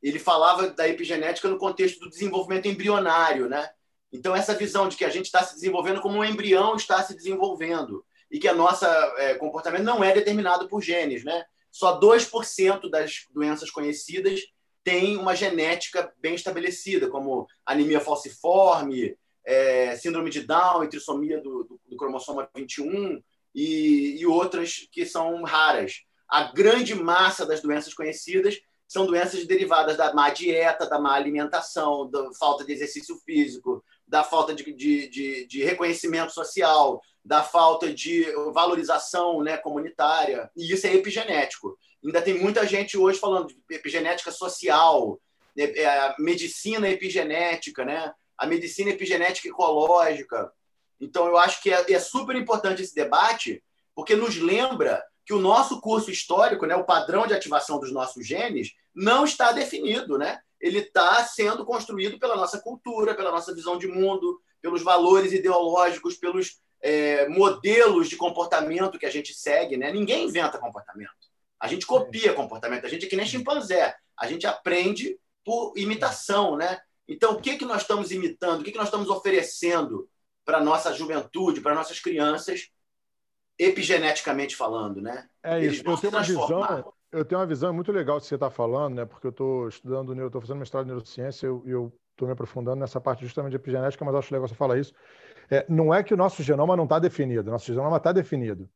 ele falava da epigenética no contexto do desenvolvimento embrionário, né? Então, essa visão de que a gente está se desenvolvendo como um embrião está se desenvolvendo e que a nossa é, comportamento não é determinado por genes, né? Só 2% das doenças conhecidas têm uma genética bem estabelecida, como anemia falciforme, é, síndrome de Down e trissomia do, do, do cromossoma 21 e, e outras que são raras. A grande massa das doenças conhecidas são doenças derivadas da má dieta, da má alimentação, da falta de exercício físico, da falta de, de, de, de reconhecimento social, da falta de valorização né, comunitária. E isso é epigenético. Ainda tem muita gente hoje falando de epigenética social, né, é, medicina epigenética, né? a medicina epigenética ecológica. Então, eu acho que é, é super importante esse debate, porque nos lembra que o nosso curso histórico, né, o padrão de ativação dos nossos genes, não está definido. Né? Ele está sendo construído pela nossa cultura, pela nossa visão de mundo, pelos valores ideológicos, pelos é, modelos de comportamento que a gente segue. Né? Ninguém inventa comportamento. A gente copia comportamento, a gente é que nem chimpanzé. A gente aprende por imitação, né? Então, o que, que nós estamos imitando? O que, que nós estamos oferecendo para a nossa juventude, para nossas crianças, epigeneticamente falando, né? É isso. Eu tenho, uma visão, eu tenho uma visão muito legal que você está falando, né? Porque eu estou estudando, eu estou fazendo mestrado em neurociência e eu estou me aprofundando nessa parte justamente de epigenética, mas acho legal você falar isso. É, não é que o nosso genoma não está definido, nosso genoma está definido,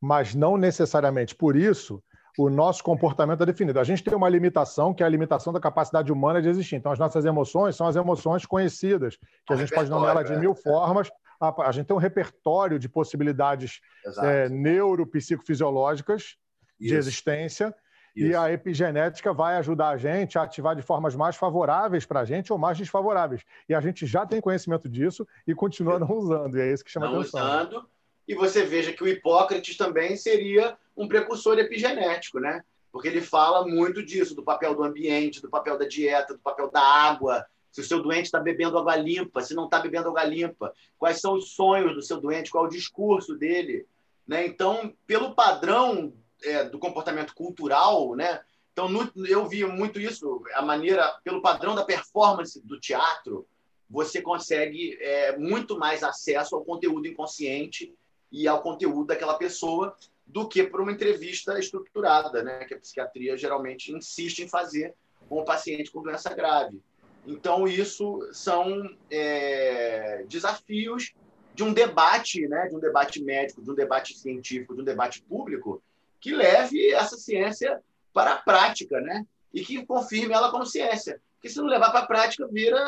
mas não necessariamente por isso o nosso comportamento é definido. A gente tem uma limitação, que é a limitação da capacidade humana de existir. Então, as nossas emoções são as emoções conhecidas, que a gente pode nomear de mil é. formas. A, a, gente tem um repertório de possibilidades é, neuropsicofisiológicas de existência. Isso. E a epigenética vai ajudar a gente a ativar de formas mais favoráveis para a gente ou mais desfavoráveis. E a gente já tem conhecimento disso e continua não usando. E é isso que chama não atenção. Usando, e você veja que o Hipócrates também seria um precursor epigenético, né? Porque ele fala muito disso, do papel do ambiente, do papel da dieta, do papel da água. Se o seu doente está bebendo água limpa, se não está bebendo água limpa, quais são os sonhos do seu doente, qual é o discurso dele. Né? Então, pelo padrão é, do comportamento cultural, né? Então, no, eu vi muito isso, a maneira, pelo padrão da performance do teatro, você consegue é, muito mais acesso ao conteúdo inconsciente e ao conteúdo daquela pessoa do que por uma entrevista estruturada, né, que a psiquiatria geralmente insiste em fazer com o paciente com doença grave. Então, isso são é, desafios de um debate, né, de um debate médico, de um debate científico, de um debate público, que leve essa ciência para a prática, né, e que confirme ela como ciência. Porque se não levar para a prática, vira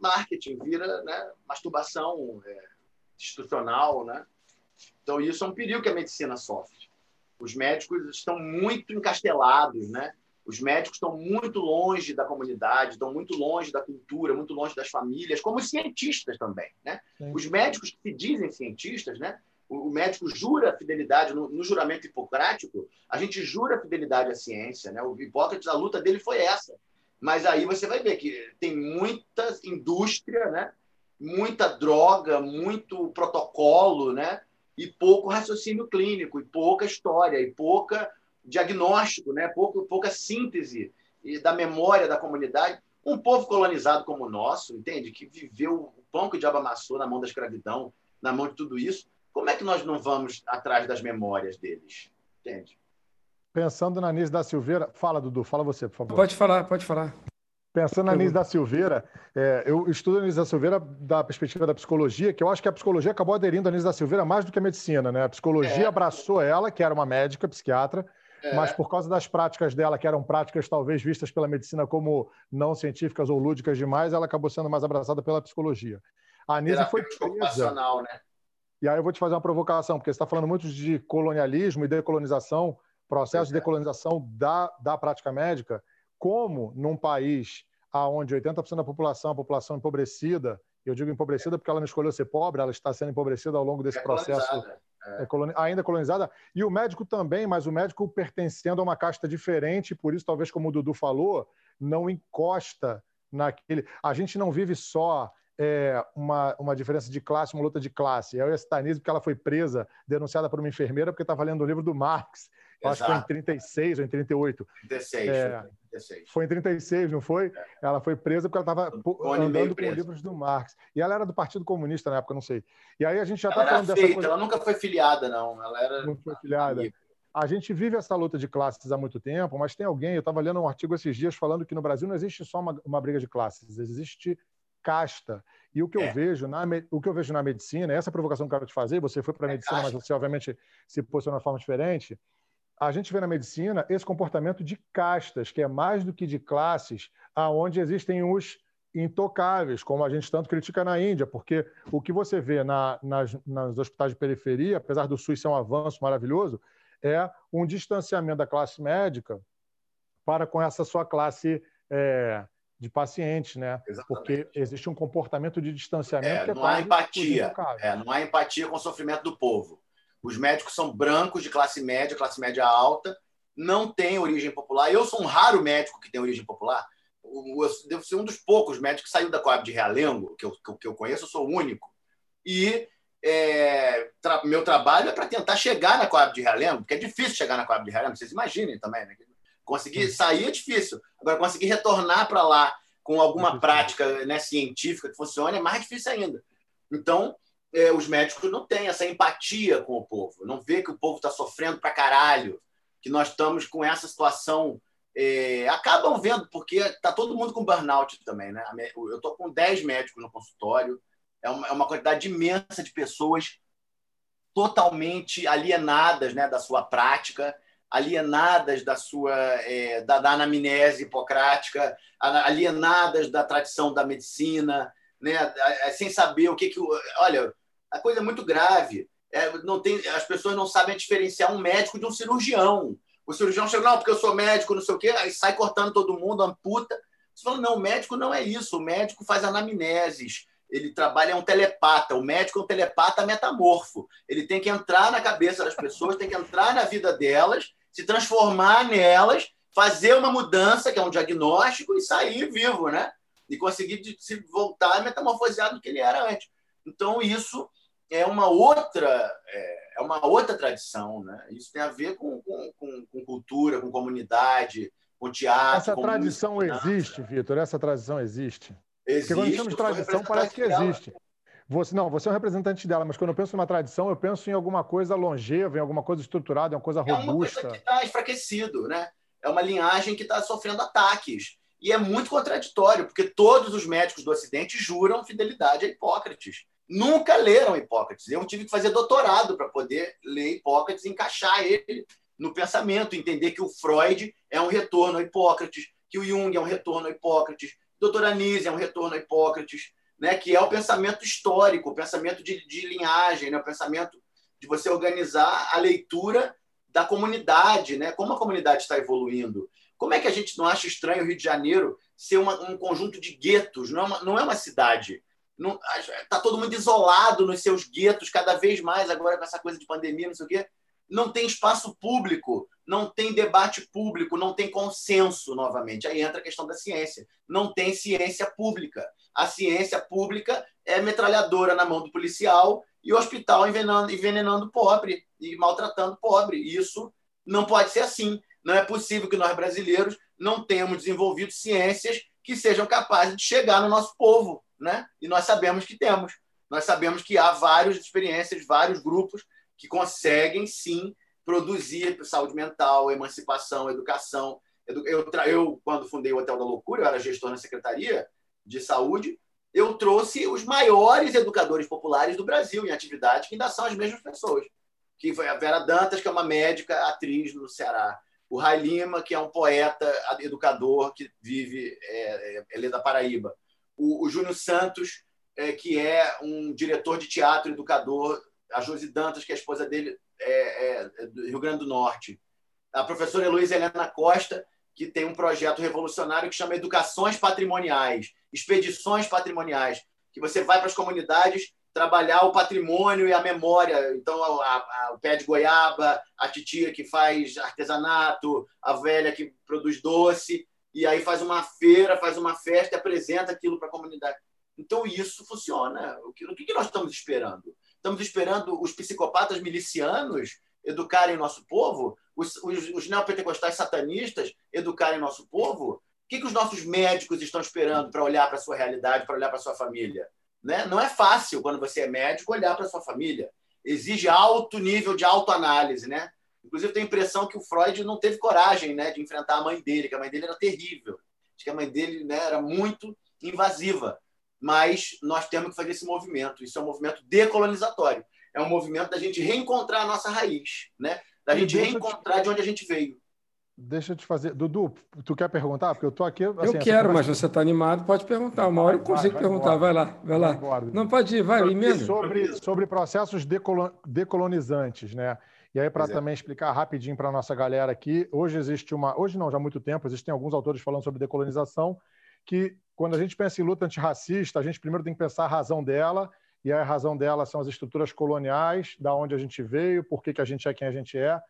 marketing, vira né, masturbação é, institucional, né? Então, isso é um perigo que a medicina sofre. Os médicos estão muito encastelados, né? Os médicos estão muito longe da comunidade, estão muito longe da cultura, muito longe das famílias, como os cientistas também, né? Sim. Os médicos que se dizem cientistas, né? O médico jura fidelidade no, no, juramento hipocrático, a gente jura fidelidade à ciência, né? O Hipócrates, a luta dele foi essa. Mas aí você vai ver que tem muita indústria, né? Muita droga, muito protocolo, né? e pouco raciocínio clínico, e pouca história, e pouca diagnóstico, né? pouca, pouca síntese da memória da comunidade. Um povo colonizado como o nosso, entende? Que viveu o pão que o diabo amassou na mão da escravidão, na mão de tudo isso. Como é que nós não vamos atrás das memórias deles? Entende? Pensando na Nise da Silveira, fala, Dudu, fala você, por favor. Pode falar, pode falar. Pensando na Nise da Silveira, é, eu estudo a Nise da Silveira da perspectiva da psicologia, que eu acho que a psicologia acabou aderindo a Nise da Silveira mais do que a medicina, né? A psicologia é. abraçou ela, que era uma médica, psiquiatra, é. mas por causa das práticas dela, que eram práticas talvez vistas pela medicina como não científicas ou lúdicas demais, ela acabou sendo mais abraçada pela psicologia. A Nise foi presa. Né? E aí eu vou te fazer uma provocação, porque você está falando muito de colonialismo e decolonização, processo de é. decolonização da, da prática médica como num país onde 80% da população é a população empobrecida, eu digo empobrecida porque ela não escolheu ser pobre, ela está sendo empobrecida ao longo desse é processo, é. É ainda colonizada, e o médico também, mas o médico pertencendo a uma casta diferente, por isso, talvez, como o Dudu falou, não encosta naquele. A gente não vive só é, uma, uma diferença de classe, uma luta de classe. Eu e a Stanise, porque ela foi presa, denunciada por uma enfermeira, porque estava lendo o livro do Marx. Acho que foi em 36 ou em 38. 36. É, 36. Foi em 36, não foi? É. Ela foi presa porque ela estava andando com livros do Marx. E ela era do Partido Comunista na época, não sei. E aí a gente já está falando feita, dessa coisa... Ela nunca foi filiada, não. Ela era. Não foi filiada. Amiga. A gente vive essa luta de classes há muito tempo, mas tem alguém, eu estava lendo um artigo esses dias falando que no Brasil não existe só uma, uma briga de classes, existe casta. E o que, é. eu vejo na, o que eu vejo na medicina, essa provocação que eu quero te fazer, você foi para a é medicina, casta. mas você obviamente se posicionou de uma forma diferente, a gente vê na medicina esse comportamento de castas, que é mais do que de classes, aonde existem os intocáveis, como a gente tanto critica na Índia, porque o que você vê na, nas, nas hospitais de periferia, apesar do SUS ser um avanço maravilhoso, é um distanciamento da classe médica para com essa sua classe é, de pacientes, né? Exatamente. Porque existe um comportamento de distanciamento é, que é não há empatia, é, não há empatia com o sofrimento do povo. Os médicos são brancos, de classe média, classe média alta, não têm origem popular. Eu sou um raro médico que tem origem popular. Eu devo ser um dos poucos médicos que saiu da Coab de Realengo, que eu, que eu conheço, eu sou o único. E é, tra meu trabalho é para tentar chegar na Coab de Realengo, porque é difícil chegar na Coab de Realengo, vocês imaginem também, né? Conseguir sair é difícil. Agora, conseguir retornar para lá com alguma prática né, científica que funcione é mais difícil ainda. Então, é, os médicos não têm essa empatia com o povo, não vê que o povo está sofrendo para caralho, que nós estamos com essa situação. É, acabam vendo, porque está todo mundo com burnout também. Né? Eu estou com 10 médicos no consultório, é uma, é uma quantidade imensa de pessoas totalmente alienadas né, da sua prática, alienadas da sua é, da, da, anamnese hipocrática, alienadas da tradição da medicina, né, sem saber o que que olha a coisa é muito grave. É, não tem, as pessoas não sabem diferenciar um médico de um cirurgião. O cirurgião chega, não, porque eu sou médico, não sei o quê, aí sai cortando todo mundo, amputa. Você fala, não, o médico não é isso. O médico faz anamneses, ele trabalha, é um telepata. O médico é um telepata metamorfo. Ele tem que entrar na cabeça das pessoas, tem que entrar na vida delas, se transformar nelas, fazer uma mudança, que é um diagnóstico, e sair vivo, né? E conseguir se voltar metamorfoseado do que ele era antes. Então, isso é uma outra é, é uma outra tradição, né? Isso tem a ver com, com, com, com cultura, com comunidade, com teatro. Essa com tradição música, existe, Vitor. Essa tradição existe. Existe. Porque quando chama de tradição parece que dela. existe. Você não, você é um representante dela, mas quando eu penso em uma tradição, eu penso em alguma coisa longeva, em alguma coisa estruturada, em uma coisa robusta. É uma coisa que está enfraquecido, né? É uma linhagem que está sofrendo ataques. E é muito contraditório, porque todos os médicos do Ocidente juram fidelidade a Hipócrates nunca leram Hipócrates. Eu tive que fazer doutorado para poder ler Hipócrates, encaixar ele no pensamento, entender que o Freud é um retorno a Hipócrates, que o Jung é um retorno a Hipócrates, Dr. Anísio é um retorno a Hipócrates, né, que é o pensamento histórico, o pensamento de, de linhagem, né, o pensamento de você organizar a leitura da comunidade, né, como a comunidade está evoluindo. Como é que a gente não acha estranho o Rio de Janeiro ser uma, um conjunto de guetos? Não é uma, não é uma cidade está todo mundo isolado nos seus guetos, cada vez mais agora com essa coisa de pandemia, não sei o quê. Não tem espaço público, não tem debate público, não tem consenso novamente. Aí entra a questão da ciência. Não tem ciência pública. A ciência pública é metralhadora na mão do policial e o hospital envenenando, envenenando pobre e maltratando pobre. Isso não pode ser assim. Não é possível que nós brasileiros não tenhamos desenvolvido ciências que sejam capazes de chegar no nosso povo né? E nós sabemos que temos. Nós sabemos que há várias experiências, vários grupos que conseguem sim produzir saúde mental, emancipação, educação. Eu, eu, quando fundei o Hotel da Loucura, eu era gestor na Secretaria de Saúde, eu trouxe os maiores educadores populares do Brasil em atividade, que ainda são as mesmas pessoas. Que foi a Vera Dantas, que é uma médica, atriz no Ceará. O Rai Lima, que é um poeta, educador, que vive, é, é, é da Paraíba o, o Júnior Santos, é, que é um diretor de teatro, educador, a Josi Dantas, que é a esposa dele, é, é, é do Rio Grande do Norte, a professora Heloísa Helena Costa, que tem um projeto revolucionário que chama Educações Patrimoniais, Expedições Patrimoniais, que você vai para as comunidades trabalhar o patrimônio e a memória. Então, a, a, o pé de goiaba, a titia que faz artesanato, a velha que produz doce e aí faz uma feira, faz uma festa e apresenta aquilo para a comunidade. Então, isso funciona. O que, o que nós estamos esperando? Estamos esperando os psicopatas milicianos educarem nosso povo? Os, os, os neopentecostais satanistas educarem nosso povo? O que, que os nossos médicos estão esperando para olhar para a sua realidade, para olhar para a sua família? Né? Não é fácil, quando você é médico, olhar para a sua família. Exige alto nível de autoanálise, né? Inclusive, tenho a impressão que o Freud não teve coragem né, de enfrentar a mãe dele, que a mãe dele era terrível. Acho que a mãe dele né, era muito invasiva. Mas nós temos que fazer esse movimento. Isso é um movimento decolonizatório. É um movimento da gente reencontrar a nossa raiz, né? da gente reencontrar de onde a gente veio. Deixa eu te fazer. Dudu, tu quer perguntar? Porque eu tô aqui. Assim, eu quero, mas você está animado, pode perguntar. Uma hora eu consigo vai, perguntar. Vai, lá, vai lá. Vai não, pode ir, vai, emenda. Sobre, sobre processos decolonizantes, né? E aí, para é. também explicar rapidinho para a nossa galera aqui, hoje existe uma. Hoje não, já há muito tempo, existem alguns autores falando sobre decolonização, que quando a gente pensa em luta antirracista, a gente primeiro tem que pensar a razão dela, e a razão dela são as estruturas coloniais, da onde a gente veio, por que, que a gente é quem a gente é.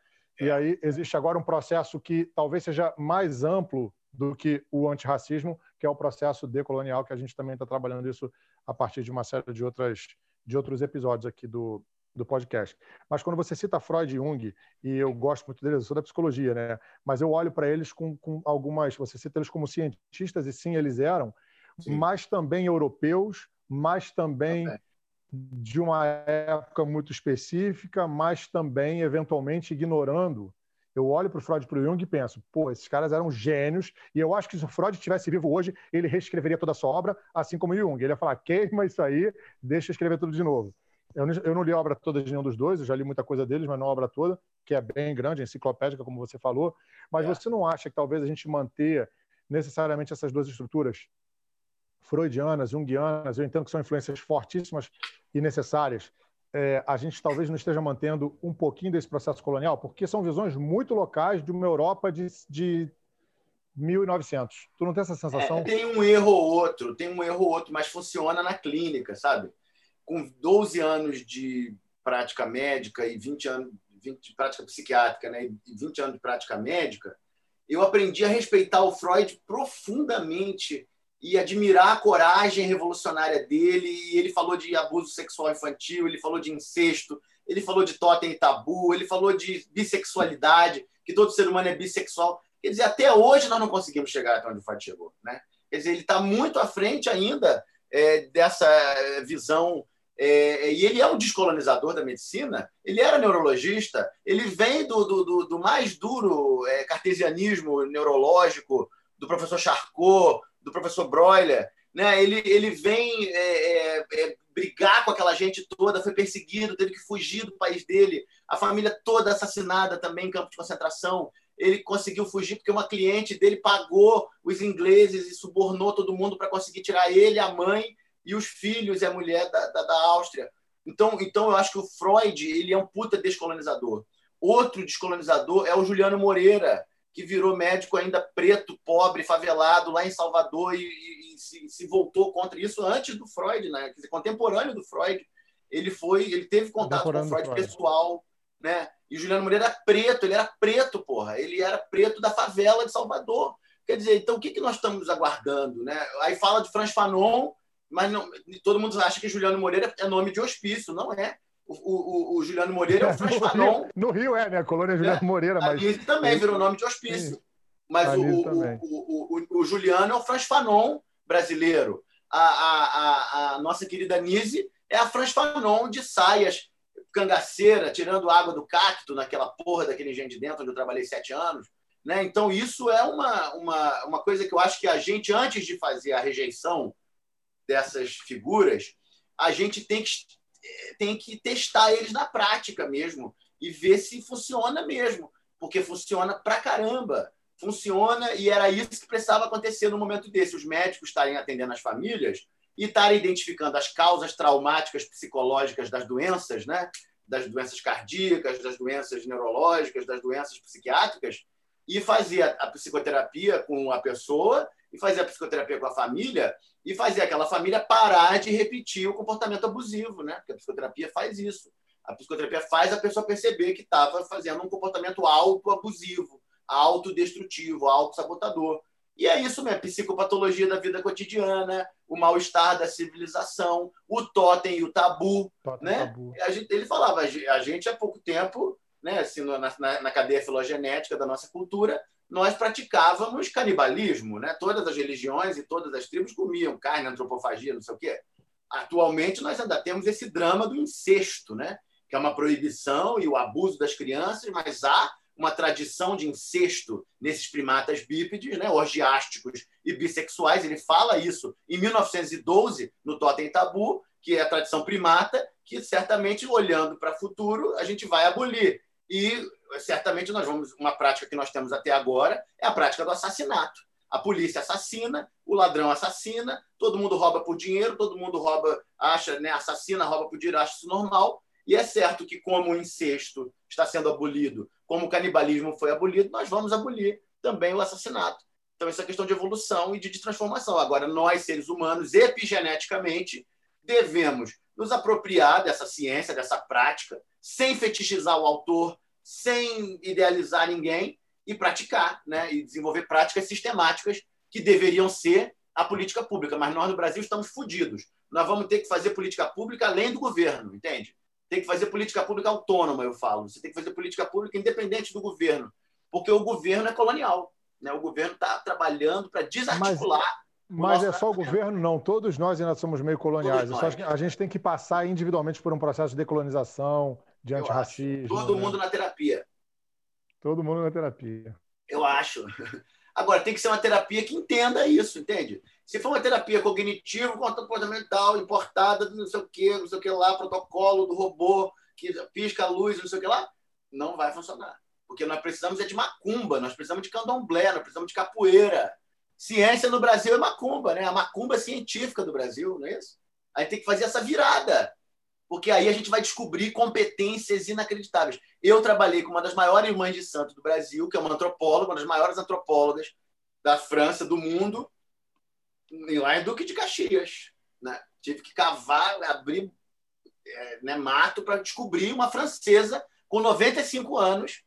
E aí existe agora um processo que talvez seja mais amplo do que o antirracismo, que é o processo decolonial, que a gente também está trabalhando isso a partir de uma série de, outras, de outros episódios aqui do, do podcast. Mas quando você cita Freud e Jung, e eu gosto muito deles, eu sou da psicologia, né? Mas eu olho para eles com, com, algumas. Você cita eles como cientistas, e sim, eles eram, sim. mas também europeus, mas também. também de uma época muito específica, mas também, eventualmente, ignorando. Eu olho para o Freud e para o Jung e penso, pô, esses caras eram gênios, e eu acho que se o Freud estivesse vivo hoje, ele reescreveria toda a sua obra, assim como o Jung. Ele ia falar, queima isso aí, deixa eu escrever tudo de novo. Eu não, eu não li a obra toda de nenhum dos dois, eu já li muita coisa deles, mas não a obra toda, que é bem grande, enciclopédica, como você falou. Mas é. você não acha que talvez a gente manter necessariamente essas duas estruturas freudianas, junguianas, eu entendo que são influências fortíssimas e necessárias, é, a gente talvez não esteja mantendo um pouquinho desse processo colonial, porque são visões muito locais de uma Europa de, de 1900. Tu não tem essa sensação? É, tem um erro ou outro, tem um erro ou outro, mas funciona na clínica, sabe? Com 12 anos de prática médica e 20 anos 20 de prática psiquiátrica né, e 20 anos de prática médica, eu aprendi a respeitar o Freud profundamente e admirar a coragem revolucionária dele. E ele falou de abuso sexual infantil, ele falou de incesto, ele falou de totem e tabu, ele falou de bissexualidade, que todo ser humano é bissexual. Quer dizer, até hoje nós não conseguimos chegar até onde o Freud chegou. Né? Quer dizer, ele está muito à frente ainda é, dessa visão. É, e ele é um descolonizador da medicina, ele era neurologista, ele vem do, do, do mais duro é, cartesianismo neurológico do professor Charcot, do professor Broiler, né? Ele, ele vem é, é, é, brigar com aquela gente toda, foi perseguido, teve que fugir do país dele, a família toda assassinada também em campo de concentração. Ele conseguiu fugir porque uma cliente dele pagou os ingleses e subornou todo mundo para conseguir tirar ele, a mãe e os filhos e a mulher da, da, da Áustria. Então, então, eu acho que o Freud ele é um puta descolonizador. Outro descolonizador é o Juliano Moreira, que virou médico ainda preto, pobre, favelado, lá em Salvador e, e, e se, se, voltou contra isso antes do Freud, né? Quer dizer, contemporâneo do Freud. Ele foi, ele teve contato com o Freud, Freud, pessoal, né? E Juliano Moreira era preto, ele era preto, porra. Ele era preto da favela de Salvador. Quer dizer, então o que, que nós estamos aguardando, né? Aí fala de Franz Fanon, mas não, todo mundo acha que Juliano Moreira é nome de hospício, não é? O, o, o, Juliano Moreira é o Franz Fanon. No Rio é, né? A colônia Juliano é. Moreira. Mas... Ali também virou nome de hospício. Sim. Mas o, o, o, Juliano é o Franz Fanon brasileiro. A, a, a, a, nossa querida Nise é a Franz Fanon de saias cangaceira, tirando água do cacto naquela porra daquele engenho de dentro onde eu trabalhei sete anos. Né? Então, isso é uma, uma, uma coisa que eu acho que a gente, antes de fazer a rejeição dessas figuras, a gente tem que tem que testar eles na prática mesmo e ver se funciona mesmo, porque funciona pra caramba. Funciona e era isso que precisava acontecer no momento desse. Os médicos estarem atendendo as famílias e estarem identificando as causas traumáticas psicológicas das doenças, né? das doenças cardíacas, das doenças neurológicas, das doenças psiquiátricas, e fazer a psicoterapia com a pessoa e fazer a psicoterapia com a família e fazer aquela família parar de repetir o comportamento abusivo, né? Porque a psicoterapia faz isso. A psicoterapia faz a pessoa perceber que estava fazendo um comportamento autoabusivo, autodestrutivo, autossabotador. E é isso mesmo, psicopatologia da vida cotidiana, o mal-estar da civilização, o totem e o tabu. Totem né? Tabu. Gente, ele falava, a gente há pouco tempo, né, assim, na, na, na cadeia filogenética da nossa cultura, nós praticávamos canibalismo, né? Todas as religiões e todas as tribos comiam carne, antropofagia, não sei o quê. Atualmente nós ainda temos esse drama do incesto, né? Que é uma proibição e o abuso das crianças, mas há uma tradição de incesto nesses primatas bípedes, né, orgiásticos e bissexuais. Ele fala isso em 1912 no Totem Tabu, que é a tradição primata, que certamente olhando para o futuro a gente vai abolir. E certamente nós vamos. Uma prática que nós temos até agora é a prática do assassinato. A polícia assassina, o ladrão assassina, todo mundo rouba por dinheiro, todo mundo rouba, acha, né, assassina, rouba por dinheiro, acha isso normal. E é certo que, como o incesto está sendo abolido, como o canibalismo foi abolido, nós vamos abolir também o assassinato. Então, isso é questão de evolução e de transformação. Agora, nós, seres humanos, epigeneticamente, devemos nos apropriar dessa ciência, dessa prática, sem fetichizar o autor, sem idealizar ninguém e praticar, né? e desenvolver práticas sistemáticas que deveriam ser a política pública. Mas nós, no Brasil, estamos fodidos. Nós vamos ter que fazer política pública além do governo, entende? Tem que fazer política pública autônoma, eu falo. Você tem que fazer política pública independente do governo, porque o governo é colonial. Né? O governo está trabalhando para desarticular. Mas, mas é só o governo, não. Todos nós ainda somos meio coloniais. a gente tem que passar individualmente por um processo de decolonização, de antirracismo. Todo né? mundo na terapia. Todo mundo na terapia. Eu acho. Agora, tem que ser uma terapia que entenda isso, entende? Se for uma terapia cognitivo, comportamental, importada, não sei o quê, não sei o que lá, protocolo do robô que pisca a luz, não sei o que lá, não vai funcionar. Porque nós precisamos é de macumba, nós precisamos de candomblé, nós precisamos de capoeira. Ciência no Brasil é macumba, né? A macumba científica do Brasil, não é isso? Aí tem que fazer essa virada porque aí a gente vai descobrir competências inacreditáveis. Eu trabalhei com uma das maiores mães de santo do Brasil, que é uma antropóloga, uma das maiores antropólogas da França, do mundo, lá em Duque de Caxias. Né? Tive que cavar, abrir é, né, mato para descobrir uma francesa com 95 anos,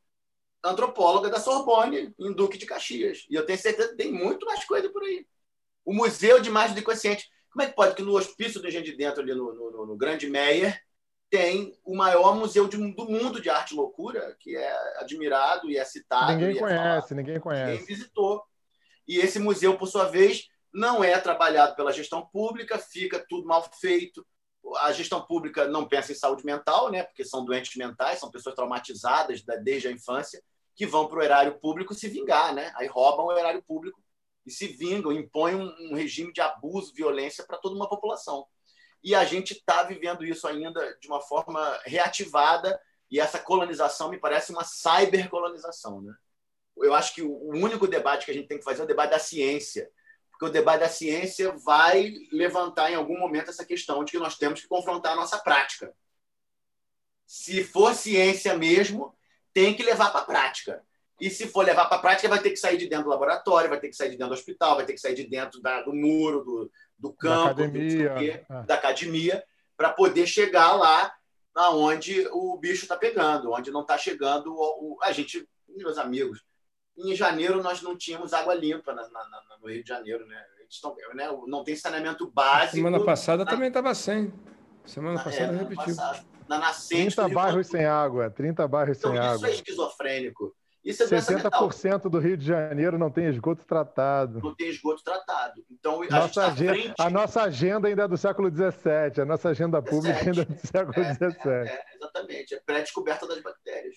antropóloga da Sorbonne, em Duque de Caxias. E eu tenho certeza que tem muito mais coisa por aí. O Museu de Imagem do Inconsciente. Como é que pode que no hospício do Engenho de Dentro, ali no, no, no Grande Meyer, tem o maior museu de, do mundo de arte e loucura, que é admirado e é citado. Ninguém é conhece, ninguém conhece. Ninguém visitou. E esse museu, por sua vez, não é trabalhado pela gestão pública, fica tudo mal feito. A gestão pública não pensa em saúde mental, né? porque são doentes mentais, são pessoas traumatizadas desde a infância, que vão para o erário público se vingar, né? aí roubam o erário público e se vingam, impõem um, um regime de abuso, violência para toda uma população. E a gente está vivendo isso ainda de uma forma reativada, e essa colonização me parece uma cybercolonização. Né? Eu acho que o único debate que a gente tem que fazer é o debate da ciência, porque o debate da ciência vai levantar em algum momento essa questão de que nós temos que confrontar a nossa prática. Se for ciência mesmo, tem que levar para a prática. E se for levar para a prática, vai ter que sair de dentro do laboratório, vai ter que sair de dentro do hospital, vai ter que sair de dentro da, do muro, do, do campo, da academia, quê, é. da academia para poder chegar lá aonde o bicho está pegando, onde não está chegando o, o, a gente, meus amigos. Em janeiro nós não tínhamos água limpa na, na, na, no Rio de Janeiro, né? Estão, né? Não tem saneamento básico. Semana passada também estava sem. Semana é, passada é, repetiu. Passada, na nascente. 30 bairros sem água, 30 bairros então, sem isso água. Isso é esquizofrênico. Isso é 60% do Rio de Janeiro não tem esgoto tratado. Não tem esgoto tratado. Então, a, nossa tá agenda, frente... a nossa agenda ainda é do século XVII, a nossa agenda pública ainda é do século XVII. É, é, exatamente, é pré-descoberta das bactérias.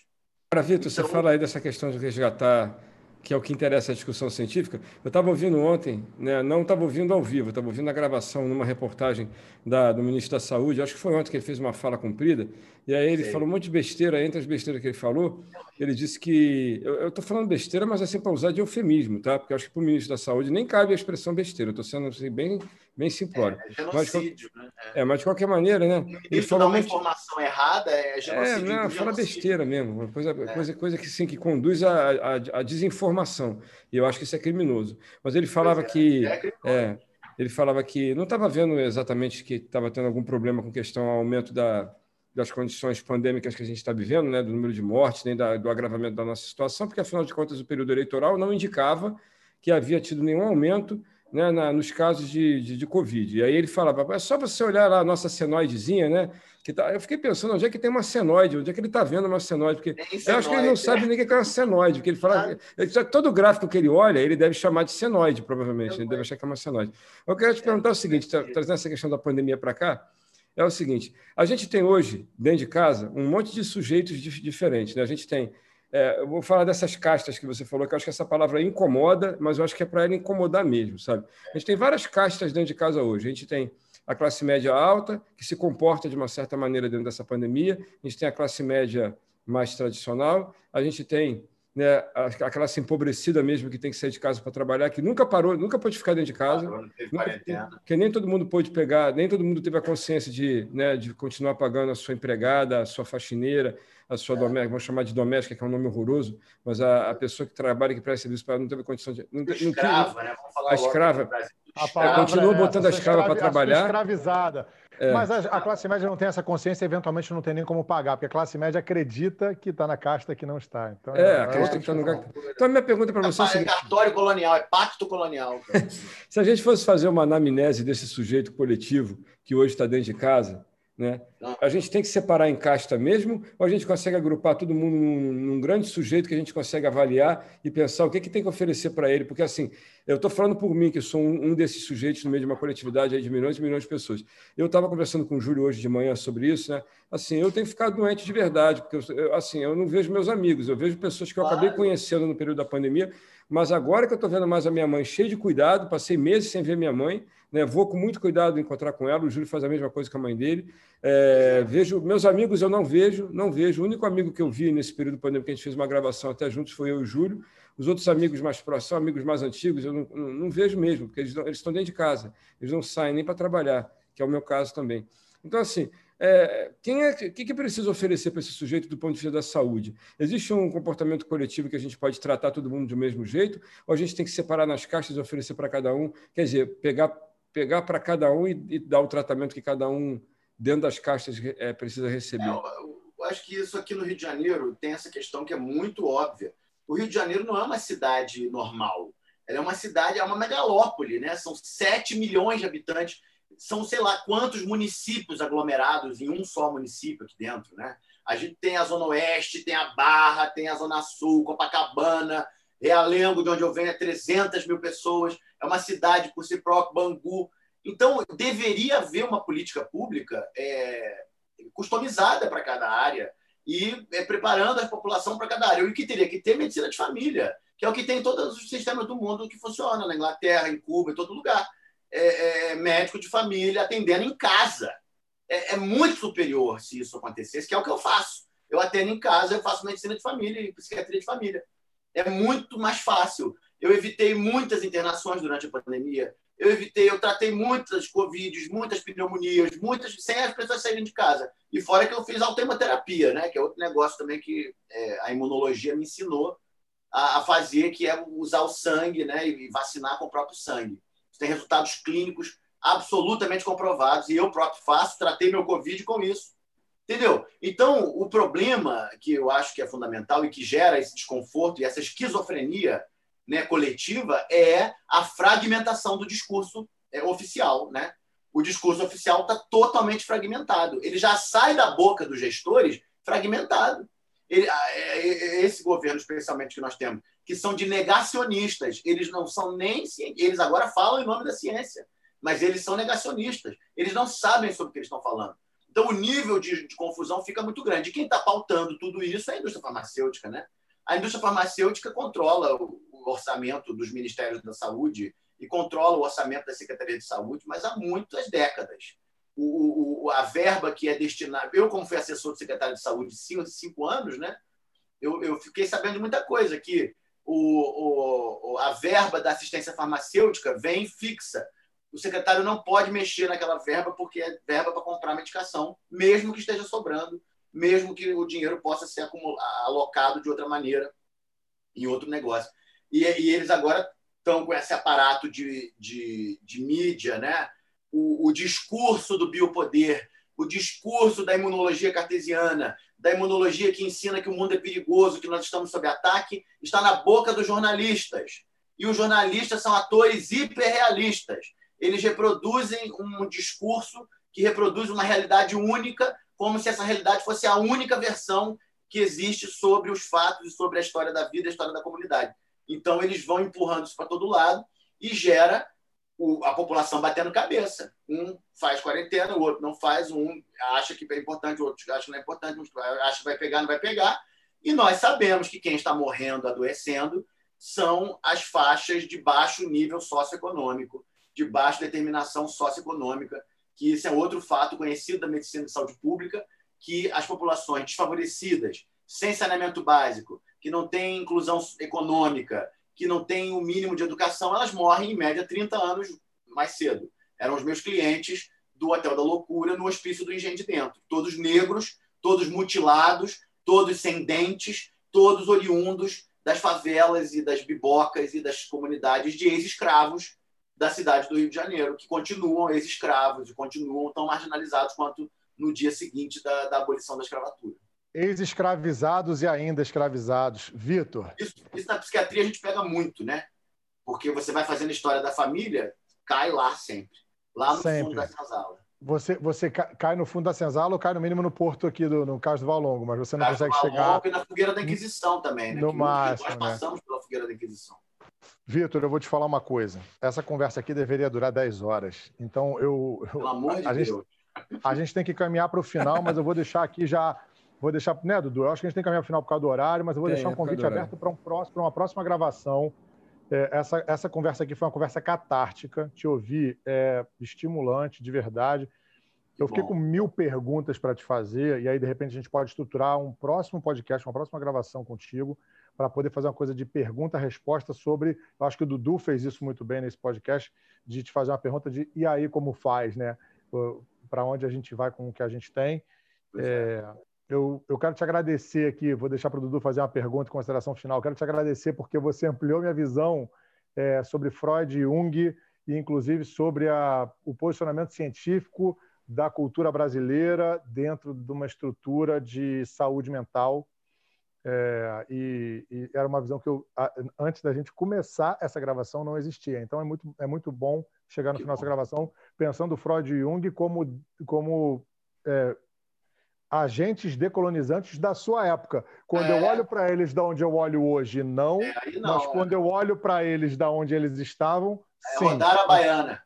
Agora, Vitor, então... você fala aí dessa questão de resgatar que é o que interessa a discussão científica. Eu estava ouvindo ontem, né, não estava ouvindo ao vivo, estava ouvindo a gravação numa reportagem da, do ministro da Saúde, acho que foi ontem que ele fez uma fala comprida, e aí ele Sei. falou um monte de besteira, entre as besteiras que ele falou, ele disse que. Eu estou falando besteira, mas é sempre para usar de eufemismo, tá? Porque acho que para o ministro da Saúde nem cabe a expressão besteira, estou sendo assim, bem, bem simplório. É, é genocídio, mas, né? É. é. mas de qualquer maneira, né? Ele falou uma informação errada, é genocídio. É, não, fala besteira mesmo, uma coisa, é. coisa, coisa que, sim, que conduz à, à, desinformação. E eu acho que isso é criminoso. Mas ele falava é, que. É, é, ele falava que não estava vendo exatamente que estava tendo algum problema com questão ao aumento da das condições pandêmicas que a gente está vivendo, né, do número de mortes, nem da, do agravamento da nossa situação, porque, afinal de contas, o período eleitoral não indicava que havia tido nenhum aumento né, na, nos casos de, de, de, Covid. E aí ele falava, é só você olhar lá a nossa senoidezinha, né? Que tá, eu fiquei pensando, onde é que tem uma senoide? Onde é que ele está vendo uma senoide? Porque senoide, eu acho que ele não sabe nem o que é uma senoide, porque ele fala. Ele, todo gráfico que ele olha, ele deve chamar de senoide, provavelmente. Ele deve achar que é uma senoide. Eu quero te perguntar o seguinte: trazendo essa questão da pandemia para cá, é o seguinte: a gente tem hoje, dentro de casa, um monte de sujeitos diferentes. Né? A gente tem. É, eu vou falar dessas castas que você falou, que eu acho que essa palavra incomoda, mas eu acho que é para ela incomodar mesmo, sabe? A gente tem várias castas dentro de casa hoje. A gente tem a classe média alta, que se comporta de uma certa maneira dentro dessa pandemia, a gente tem a classe média mais tradicional, a gente tem né, a classe empobrecida mesmo que tem que sair de casa para trabalhar, que nunca parou, nunca pôde ficar dentro de casa, nunca, que nem todo mundo pôde pegar, nem todo mundo teve a consciência de, né, de continuar pagando a sua empregada, a sua faxineira, a sua é. doméstica, vamos chamar de doméstica, que é um nome horroroso, mas a, a pessoa que trabalha, que presta serviço para ela não teve condição de. Não, escrava, não, né? Vamos falar a escrava. A palavra continua é botando a escrava para trabalhar. Escravizada. É. Mas a, a classe média não tem essa consciência e eventualmente não tem nem como pagar, porque a classe média acredita que está na casta que não está. Então, É, acredita que está no lugar. Então, a minha pergunta para você é o É seguinte: cartório colonial, é pacto colonial. se a gente fosse fazer uma anamnese desse sujeito coletivo que hoje está dentro de casa, né? A gente tem que separar em casta mesmo, ou a gente consegue agrupar todo mundo num, num grande sujeito que a gente consegue avaliar e pensar o que, que tem que oferecer para ele? Porque, assim, eu estou falando por mim, que sou um, um desses sujeitos no meio de uma coletividade de milhões e milhões de pessoas. Eu estava conversando com o Júlio hoje de manhã sobre isso, né? Assim, eu tenho ficado doente de verdade, porque eu, assim, eu não vejo meus amigos, eu vejo pessoas que eu acabei conhecendo no período da pandemia, mas agora que eu estou vendo mais a minha mãe cheia de cuidado, passei meses sem ver minha mãe, né? vou com muito cuidado encontrar com ela, o Júlio faz a mesma coisa com a mãe dele. É, vejo meus amigos, eu não vejo, não vejo. O único amigo que eu vi nesse período pandêmico que a gente fez uma gravação até juntos foi eu e o Júlio. Os outros amigos mais próximos, amigos mais antigos, eu não, não, não vejo mesmo, porque eles, não- eles estão dentro de casa, eles não saem nem para trabalhar, que é o meu caso também. Então, assim, é, quem é, que- que, oferecer para esse sujeito do ponto de vista da saúde? Existe um comportamento coletivo que a gente pode tratar todo mundo do mesmo jeito, ou a gente tem que separar nas caixas e oferecer para cada um? Quer dizer, pegar, pegar para cada um e, e dar o tratamento que cada um, dentro das caixas, é, precisa receber. É, eu, eu acho que isso aqui no Rio de Janeiro tem essa questão que é muito óbvia. O Rio de Janeiro não é uma cidade normal. Ela é uma cidade, é uma megalópole, né? São 7 milhões de habitantes. São sei lá quantos municípios aglomerados em um só município aqui dentro, né? A gente tem a Zona Oeste, tem a Barra, tem a Zona Sul, Copacabana, Realengo, de onde eu venho, é 300 mil pessoas. É uma cidade por si própria, Bangu. Então, deveria haver uma política pública é, customizada para cada área e é, preparando a população para cada área. E o que teria que ter medicina de família, que é o que tem em todos os sistemas do mundo que funciona, na Inglaterra, em Cuba, em todo lugar. É, é, médico de família atendendo em casa. É, é muito superior se isso acontecesse, que é o que eu faço. Eu atendo em casa, eu faço medicina de família e psiquiatria de família. É muito mais fácil. Eu evitei muitas internações durante a pandemia. Eu evitei, eu tratei muitas Covid, muitas pneumonias, muitas sem as pessoas saírem de casa. E fora que eu fiz autohemoterapia, né? que é outro negócio também que é, a imunologia me ensinou a, a, fazer, que é usar o sangue né? e vacinar com o próprio sangue. Isso tem resultados clínicos absolutamente comprovados. E eu próprio faço, tratei meu Covid com isso. Entendeu? Então, o problema que eu acho que é fundamental e que gera esse desconforto e essa esquizofrenia né, coletiva é a fragmentação do discurso é, oficial. Né? O discurso oficial está totalmente fragmentado. Ele já sai da boca dos gestores fragmentado. Ele, esse governo, especialmente que nós temos, que são de negacionistas, eles não são nem. Eles agora falam em nome da ciência, mas eles são negacionistas. Eles não sabem sobre o que eles estão falando. Então, o nível de, de confusão fica muito grande. E quem está pautando tudo isso é a indústria farmacêutica. Né? A indústria farmacêutica controla o, o orçamento dos ministérios da saúde e controla o orçamento da Secretaria de Saúde, mas há muitas décadas. O, o, a verba que é destinada. Eu, como fui assessor do secretário de Saúde cinco, cinco anos, né? eu, eu fiquei sabendo muita coisa, que o, o, a verba da assistência farmacêutica vem fixa o secretário não pode mexer naquela verba porque é verba para comprar medicação, mesmo que esteja sobrando, mesmo que o dinheiro possa ser alocado de outra maneira em outro negócio. E, e eles agora estão com esse aparato de, de, de mídia, né? O, o, discurso do biopoder, o discurso da imunologia cartesiana, da imunologia que ensina que o mundo é perigoso, que nós estamos sob ataque, está na boca dos jornalistas. E os jornalistas são atores hiperrealistas eles reproduzem um discurso que reproduz uma realidade única, como se essa realidade fosse a única versão que existe sobre os fatos e sobre a história da vida, a história da comunidade. Então, eles vão empurrando isso para todo lado e gera a população batendo cabeça. Um faz quarentena, o outro não faz, um acha que é importante, o outro acha que não é importante, um acha que vai pegar, não vai pegar. E nós sabemos que quem está morrendo, adoecendo, são as faixas de baixo nível socioeconômico de baixa determinação socioeconômica, que isso é outro fato conhecido da medicina de saúde pública, que as populações desfavorecidas, sem saneamento básico, que não têm inclusão econômica, que não têm o mínimo de educação, elas morrem em média 30 anos mais cedo. Eram os meus clientes do Hotel da Loucura no Hospício do Engenho de Dentro. Todos negros, todos mutilados, todos sem dentes, todos oriundos das favelas e das bibocas e das comunidades de ex-escravos da cidade do Rio de Janeiro, que continuam ex-escravos e continuam tão marginalizados quanto no dia seguinte da, da abolição da escravatura. Ex-escravizados e ainda escravizados. Vitor. Isso, isso na psiquiatria a gente pega muito, né? Porque você vai fazendo a história da família, cai lá sempre. Lá no sempre. fundo da senzala. Você, você cai no fundo da senzala ou cai no mínimo no porto aqui, do, no caso do Valongo, mas você não consegue chegar... e na fogueira da Inquisição também, né? No que máximo, nós né? passamos pela fogueira da Inquisição. Vitor, eu vou te falar uma coisa. Essa conversa aqui deveria durar 10 horas. Então, eu... Pelo amor de a Deus. Gente, a gente tem que caminhar para o final, mas eu vou deixar aqui já Vou deixar, né, Dudu? Eu acho que a gente tem que caminhar para o final por causa do horário, mas eu vou tem, deixar um convite aberto para um próximo, uma próxima gravação. É, essa, essa conversa aqui foi uma conversa catártica. Te ouvir é estimulante, de verdade. Eu fiquei com mil perguntas para te fazer, e aí, de repente, a gente pode estruturar um próximo podcast, uma próxima gravação contigo, para poder fazer uma coisa de pergunta-resposta sobre. Eu acho que o Dudu fez isso muito bem nesse podcast, de te fazer uma pergunta de e aí como faz, né? Para onde a gente vai com o que a gente tem. É, eu, eu quero te agradecer aqui, vou deixar para o Dudu fazer uma pergunta em consideração final. Quero te agradecer porque você ampliou minha visão é, sobre Freud e Jung, e inclusive sobre a, o posicionamento científico da cultura brasileira dentro de uma estrutura de saúde mental. É, e, e, era uma visão que eu, antes da gente começar essa gravação, não existia. Então é muito, é muito bom chegar no que final bom. dessa gravação pensando Freud e Jung como, como é, agentes decolonizantes da sua época. Quando é. eu olho para eles da onde eu olho hoje, não. É, não mas quando eu olho para eles da onde eles estavam, é, sim. Rodaram a baiana.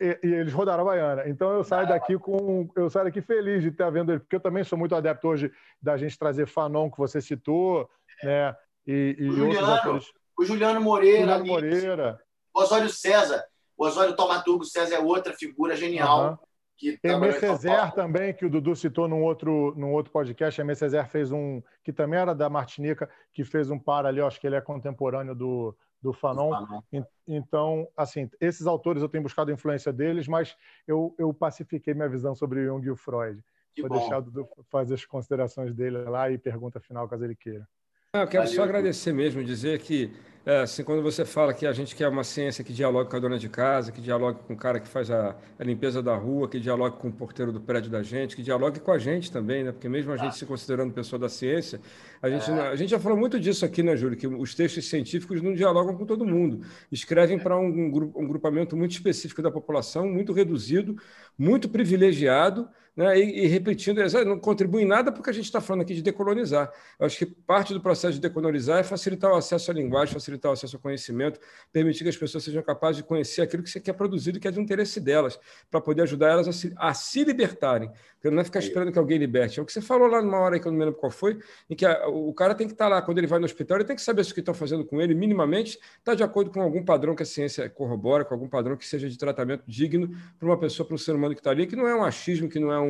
E, e, eles rodaram a baiana. Então eu saio daqui com, eu saio daqui feliz de estar vendo ele, porque eu também sou muito adepto hoje da gente trazer Fanon que você citou, né? E, e o Juliano, o Juliano Moreira, Juliano Moreira, o Osório César, o Osório Tomaturgo César é outra figura genial. Uhum. Que Aimé Césaire também, que o Dudu citou num outro, num outro podcast. Aimé Césaire fez um, que também era da Martinica, que fez um par ali, acho que ele é contemporâneo do, do Fanon. Fanon. Então, assim, esses autores eu tenho buscado a influência deles, mas eu, eu pacifiquei minha visão sobre o Jung e o Freud. Que Vou bom. deixar o Dudu fazer as considerações dele lá e pergunta final, caso ele queira. Eu quero Valeu. só agradecer mesmo, dizer que é, assim, quando você fala que a gente quer uma ciência que dialogue com a dona de casa, que dialogue com o cara que faz a, a, limpeza da rua, que dialogue com o porteiro do prédio da gente, que dialogue com a gente também, né? Porque mesmo a gente se considerando pessoa da ciência, a gente, é. a gente já falou muito disso aqui, né, Júlio? Que os textos científicos não dialogam com todo mundo. Escrevem para um, um, um grupamento muito específico da população, muito reduzido, muito privilegiado, né, e, e, repetindo, não contribui em nada porque a gente está falando aqui de decolonizar. Eu acho que parte do processo de decolonizar é facilitar o acesso à linguagem, facilitar o acesso ao conhecimento, permitir que as pessoas sejam capazes de conhecer aquilo que você quer produzir e que é de interesse delas, para poder ajudar elas a se, a se libertarem. Porque não é ficar esperando que alguém liberte. É o que você falou lá numa hora aí que eu não me lembro qual foi, em que a, o cara tem que estar tá lá, quando ele vai no hospital, ele tem que saber se o que estão fazendo com ele, minimamente, está de acordo com algum padrão que a ciência corrobora, com algum padrão que seja de tratamento digno para uma pessoa, para um ser humano que está ali, que não é um achismo, que não é um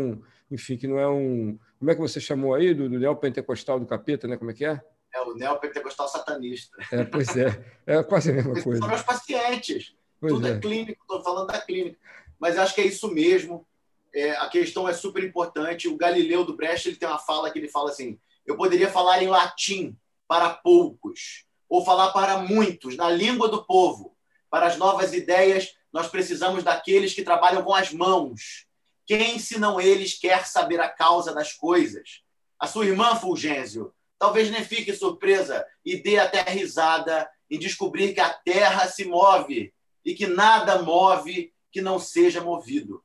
enfim, que não é um. Como é que você chamou aí? Do, do neopentecostal do capeta, né? Como é que é? É o neopentecostal satanista. É, pois é. É quase a mesma coisa. São meus pacientes. Pois Tudo é, é clínico, estou falando da clínica. Mas acho que é isso mesmo. É, a questão é super importante. O Galileu do Brecht ele tem uma fala que ele fala assim: eu poderia falar em latim para poucos, ou falar para muitos, na língua do povo. Para as novas ideias, nós precisamos daqueles que trabalham com as mãos, quem, senão eles, quer saber a causa das coisas? A sua irmã, Fulgêncio, talvez nem fique surpresa e dê até risada em descobrir que a terra se move e que nada move que não seja movido.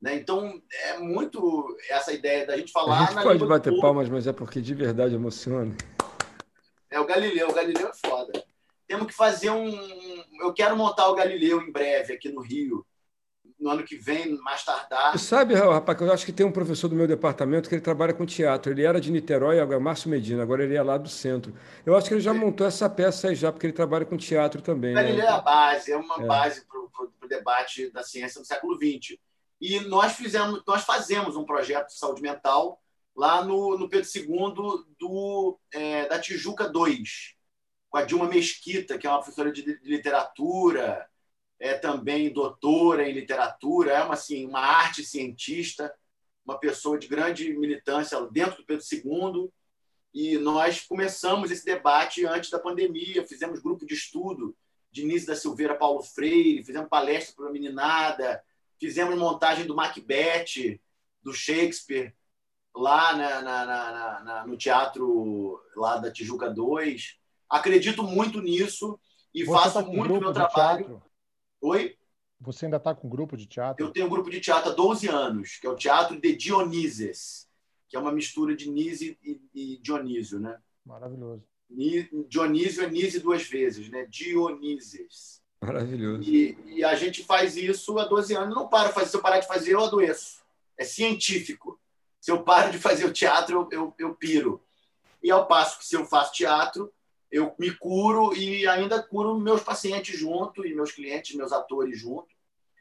Né? Então, é muito essa ideia da gente falar. A gente pode bater palmas, mas é porque de verdade emociona. É o Galileu, o Galileu é foda. Temos que fazer um. Eu quero montar o Galileu em breve aqui no Rio no ano que vem, mais tardar. Sabe, rapaz, eu acho que tem um professor do meu departamento que ele trabalha com teatro. Ele era de Niterói, agora é Márcio Medina, agora ele é lá do centro. Eu acho que ele já montou essa peça aí já, porque ele trabalha com teatro também. Né? Ele é a base, é uma é. base para o debate da ciência do século XX. E nós fizemos, nós fazemos um projeto de saúde mental lá no, no Pedro II do, é, da Tijuca 2, com a Dilma Mesquita, que é uma professora de, de literatura, é também doutora em literatura, é uma, assim, uma arte cientista, uma pessoa de grande militância dentro do Pedro II. E nós começamos esse debate antes da pandemia, fizemos grupo de estudo Diniz da Silveira, Paulo Freire, fizemos palestra para a meninada, fizemos montagem do Macbeth, do Shakespeare, lá na, na, na, no teatro lá da Tijuca 2. Acredito muito nisso e Você faço tá muito meu trabalho. Oi? Você ainda está com grupo de teatro? Eu tenho um grupo de teatro há 12 anos, que é o Teatro de Dionises, que é uma mistura de Nise e, Dionísio, né? Maravilhoso. Dionísio é Nise duas vezes, né? Dionises. Maravilhoso. E, e, a gente faz isso há 12 anos. Não paro de fazer. Se eu parar de fazer, eu adoeço. É científico. Se eu paro de fazer o teatro, eu, eu, eu piro. E ao passo que se eu faço teatro, eu me curo e ainda curo meus pacientes junto e meus clientes, meus atores junto.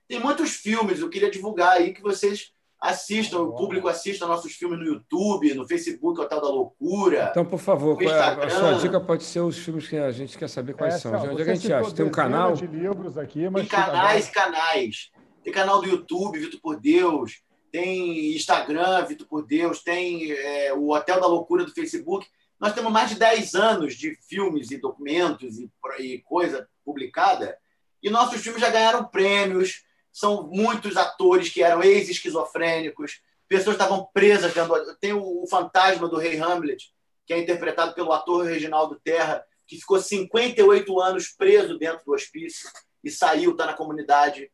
Tem muitos filmes, eu queria divulgar aí que vocês assistam, o público assista nossos filmes no YouTube, no Facebook Hotel da Loucura. Então, por favor, é a sua dica pode ser os filmes que a gente quer saber quais é, são. Onde é que a gente acha? Tem um canal? De livros aqui, mas tem canais, canais. Tem canal do YouTube, Vitor por Deus. Tem Instagram, Vitor por Deus. Tem é, o Hotel da Loucura do Facebook. Nós temos mais de 10 anos de filmes e documentos e, e coisa publicada. E nossos filmes já ganharam prêmios são muitos atores que eram ex-esquizofrênicos, pessoas estavam presas dentro. Tem o, fantasma do rei Hamlet, que é interpretado pelo ator Reginaldo Terra, que ficou 58 anos preso dentro do hospício e saiu, está na comunidade,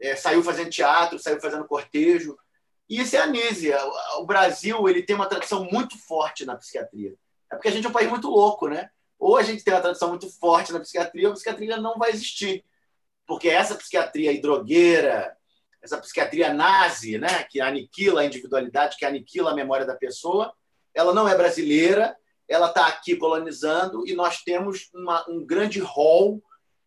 é, saiu fazendo teatro, saiu fazendo cortejo. E isso é a anísia. O Brasil ele tem uma tradição muito forte na psiquiatria. É porque a gente é um país muito louco, né? Ou a gente tem uma tradição muito forte na psiquiatria, ou a psiquiatria não vai existir porque essa psiquiatria hidrogueira, essa psiquiatria nazi, né, que aniquila a individualidade, que aniquila a memória da pessoa, ela não é brasileira, ela está aqui colonizando e nós temos uma, um grande rol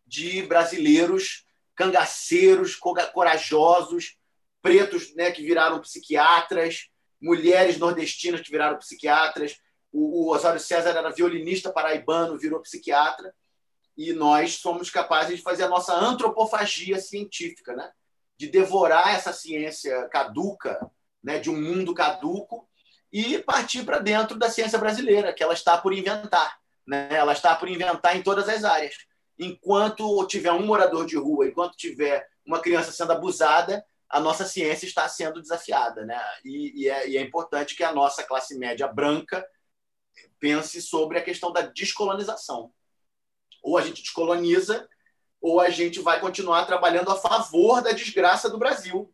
de brasileiros cangaceiros, corajosos, pretos né, que viraram psiquiatras, mulheres nordestinas que viraram psiquiatras. O, o Osório César era violinista paraibano, virou psiquiatra e nós somos capazes de fazer a nossa antropofagia científica, né? de devorar essa ciência caduca, né? de um mundo caduco, e partir para dentro da ciência brasileira, que ela está por inventar. Né? Ela está por inventar em todas as áreas. Enquanto tiver um morador de rua, enquanto tiver uma criança sendo abusada, a nossa ciência está sendo desafiada. Né? E, e, é, e é importante que a nossa classe média branca pense sobre a questão da descolonização. Ou a gente descoloniza, ou a gente vai continuar trabalhando a favor da desgraça do Brasil.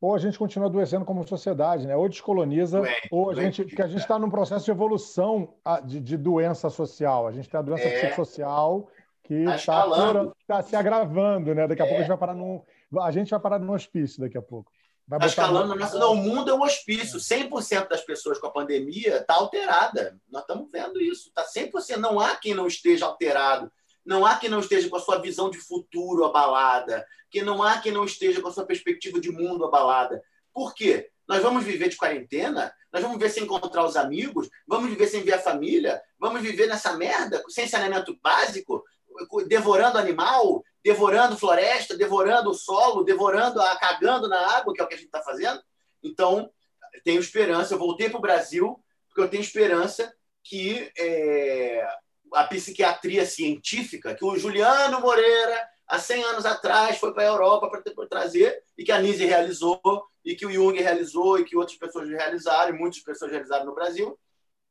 Ou a gente continua adoecendo como sociedade, né? Ou descoloniza, ou a gente. Porque a gente está num processo de evolução de, de, doença social. A gente tem a doença é, psicossocial que está tá, tá se agravando, né? Daqui a é. pouco a gente vai parar num. A gente vai parar num hospício daqui a pouco. Está escalando. Nossa... Não, o mundo é um hospício. 100% das pessoas com a pandemia está alterada. Nós estamos vendo isso. Está 100%. Não há quem não esteja alterado. Não há quem não esteja com a sua visão de futuro abalada. Que não há quem não esteja com a sua perspectiva de mundo abalada. Por quê? Nós vamos viver de quarentena? Nós vamos viver sem encontrar os amigos? Vamos viver sem ver a família? Vamos viver nessa merda? Sem saneamento básico? Devorando animal? Devorando floresta, devorando o solo, devorando, a, cagando na água, que é o que a gente está fazendo. Então, tenho esperança. Eu voltei para o Brasil porque eu tenho esperança que é, a psiquiatria científica, que o Juliano Moreira, há 100 anos atrás, foi para a Europa para trazer, e que a Nise realizou, e que o Jung realizou, e que outras pessoas realizaram, e muitas pessoas realizaram no Brasil,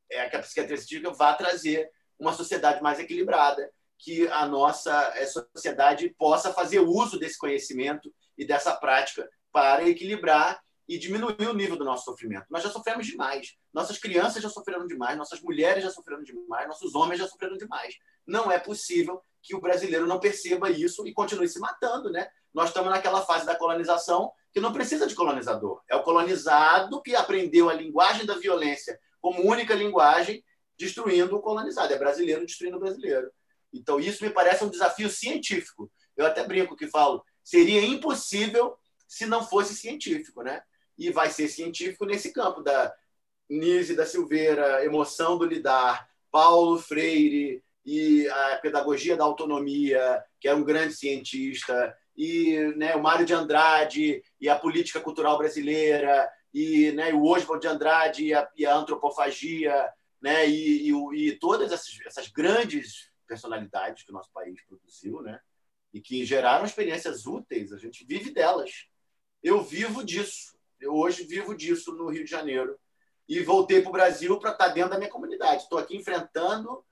é que a psiquiatria científica vá trazer uma sociedade mais equilibrada, que a nossa eh, sociedade possa fazer uso desse conhecimento e dessa prática para equilibrar e diminuir o nível do nosso sofrimento. Nós já sofremos demais. Nossas crianças já sofreram demais, nossas mulheres já sofreram demais, nossos homens já sofreram demais. Não é possível que o brasileiro não perceba isso e continue se matando, né? Nós estamos naquela fase da colonização que não precisa de colonizador. É o colonizado que aprendeu a linguagem da violência como única linguagem, destruindo o colonizado. É brasileiro destruindo o brasileiro. Então, isso me parece um desafio científico. Eu até brinco que falo, seria impossível se não fosse científico, né? E vai ser científico nesse campo da Nise da Silveira, emoção do lidar, Paulo Freire e a pedagogia da autonomia, que é um grande cientista, e né, o Mário de Andrade e a política cultural brasileira, e né, o Oswald de Andrade e a, e a antropofagia, né, e, e, e todas essas, essas grandes personalidades que o nosso país produziu, né? E que geraram experiências úteis, a gente vive delas. Eu vivo disso. Eu hoje vivo disso no Rio de Janeiro. E voltei para o Brasil para estar tá dentro da minha comunidade. Estou aqui enfrentando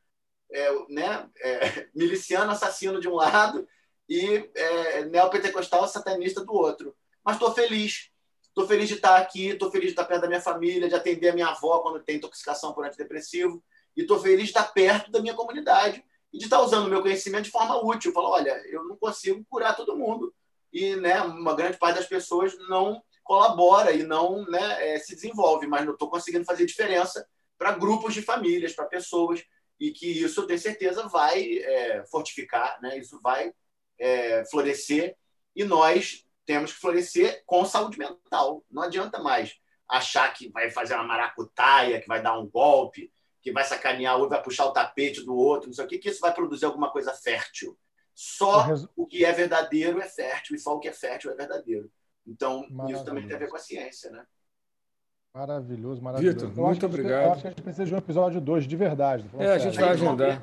é, né, é, miliciano assassino de um lado e é, neopentecostal satanista do outro. Mas estou feliz. Estou feliz de estar aqui, estou feliz de estar perto da minha família, de atender a minha avó quando tem intoxicação por antidepressivo. E estou feliz de estar perto da minha comunidade e de estar usando o meu conhecimento de forma útil. Falar, olha, eu não consigo curar todo mundo. E né, uma grande parte das pessoas não colabora e não né, é, se desenvolve, mas não estou conseguindo fazer diferença para grupos de famílias, para pessoas, e que isso, eu tenho certeza, vai é, fortificar, né? isso vai é, florescer, e nós temos que florescer com saúde mental. Não adianta mais achar que vai fazer uma maracutaia, que vai dar um golpe, que vai sacanear o outro, vai puxar o tapete do outro, não sei o que, que isso vai produzir alguma coisa fértil. Só o que é verdadeiro é fértil, e só o que é fértil é verdadeiro. Então, isso também tem a ver com a ciência, né? Maravilhoso, maravilhoso. Vitor, muito obrigado. Eu acho que a gente precisa de um episódio 2, de verdade. É, a gente vai agendar.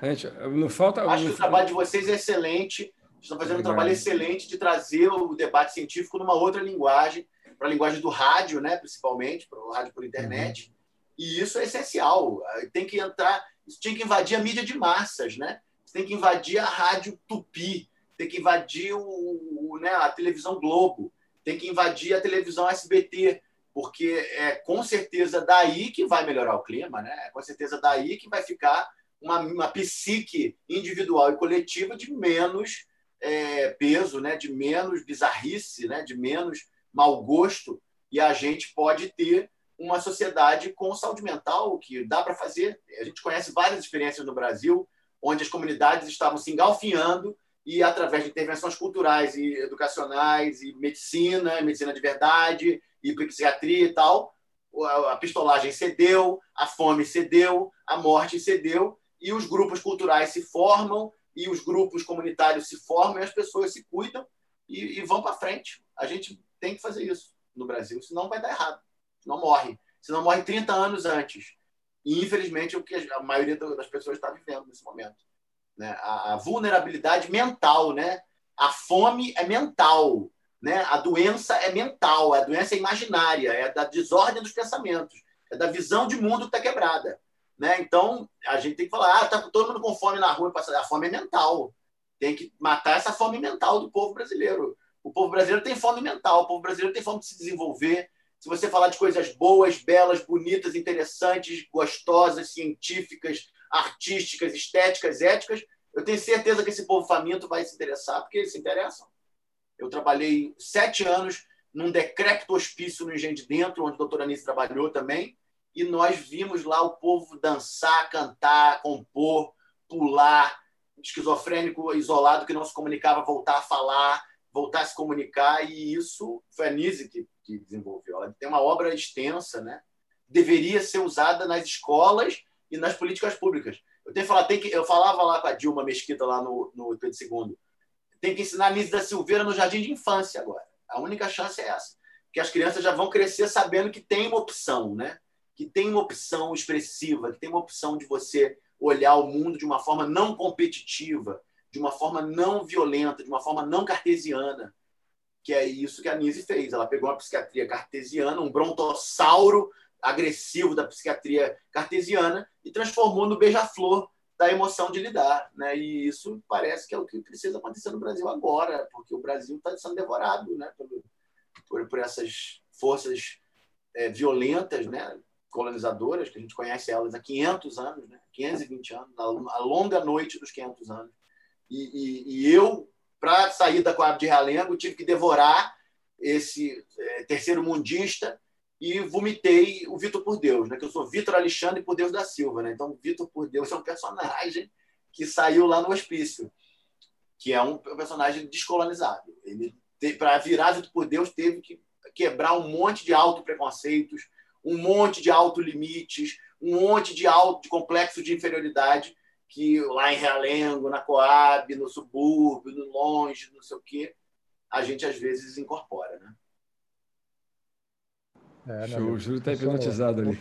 A gente, não falta... Acho que o trabalho de vocês é excelente. Estão fazendo um trabalho excelente de trazer o debate científico numa outra linguagem, para a linguagem do rádio, né, principalmente, para o rádio por internet. Uhum. E isso é essencial. Tem que entrar, isso tinha que invadir a mídia de massas, né? Tem que invadir a rádio Tupi, tem que invadir o, né, a televisão Globo, tem que invadir a televisão SBT, porque é com certeza daí que vai melhorar o clima, né? É com certeza daí que vai ficar uma, uma psique individual e coletiva de menos é, peso, né? De menos bizarrice, né? De menos mau gosto e a gente pode ter uma sociedade com saúde mental que dá para fazer. A gente conhece várias experiências no Brasil onde as comunidades estavam se engalfinhando e através de intervenções culturais e educacionais e medicina, medicina de verdade e psiquiatria e tal, a pistolagem cedeu, a fome cedeu, a morte cedeu e os grupos culturais se formam e os grupos comunitários se formam e as pessoas se cuidam e, e vão para frente. A gente tem que fazer isso no Brasil, senão vai dar errado, senão morre, senão morre 30 anos antes. E, infelizmente, é o que a maioria das pessoas está vivendo nesse momento né? a, a vulnerabilidade mental, né? A fome é mental, né? A doença é mental, a doença é imaginária, é da desordem dos pensamentos, é da visão de mundo que está quebrada, né? Então a gente tem que falar, ah, tá todo mundo com fome na rua, a fome é mental, tem que matar essa fome mental do povo brasileiro. O povo brasileiro tem fome mental, o povo brasileiro tem fome de se desenvolver. Se você falar de coisas boas, belas, bonitas, interessantes, gostosas, científicas, artísticas, estéticas, éticas, eu tenho certeza que esse povo faminto vai se interessar, porque eles se interessam. Eu trabalhei sete anos num decrépito hospício no Engenho de Dentro, onde a doutora Anice trabalhou também, e nós vimos lá o povo dançar, cantar, compor, pular, esquizofrênico isolado que não se comunicava, voltar a falar, voltar a se comunicar, e isso foi a Nise que, que desenvolveu. Ela tem uma obra extensa, né? deveria ser usada nas escolas e nas políticas públicas. Eu tenho falar, tem que, eu falava lá com a Dilma Mesquita lá no, no Pedro II. Tem que ensinar a Nise da Silveira no jardim de infância agora. A única chance é essa. Que as crianças já vão crescer sabendo que tem uma opção, né? Que tem uma opção expressiva, que tem uma opção de você olhar o mundo de uma forma não competitiva, de uma forma não violenta, de uma forma não cartesiana. Que é isso que a Nise fez. Ela pegou uma psiquiatria cartesiana, um brontossauro agressivo da psiquiatria cartesiana e transformou no beija-flor da emoção de lidar. Né? E isso parece que é o que precisa acontecer no Brasil agora, porque o Brasil está sendo devorado né? por, por, por essas forças é, violentas, né? colonizadoras, que a gente conhece elas há 500 anos, né? 520 anos, a longa noite dos 500 anos. E, e, e eu, para sair da Coab de Realengo, tive que devorar esse é, terceiro mundista e vomitei o Vitor por Deus, né? que eu sou Vitor Alexandre por Deus da Silva. Né? Então, Vitor por Deus é um personagem que saiu lá no hospício, que é um personagem descolonizado. Ele, para virar Vitor por Deus, teve que quebrar um monte de auto-preconceitos, um monte de auto-limites, um monte de auto de complexo de inferioridade que lá em Realengo, na Coab, no subúrbio, no longe, não sei o quê, a gente às vezes incorpora, né? É, né, o Júlio está hipnotizado ali.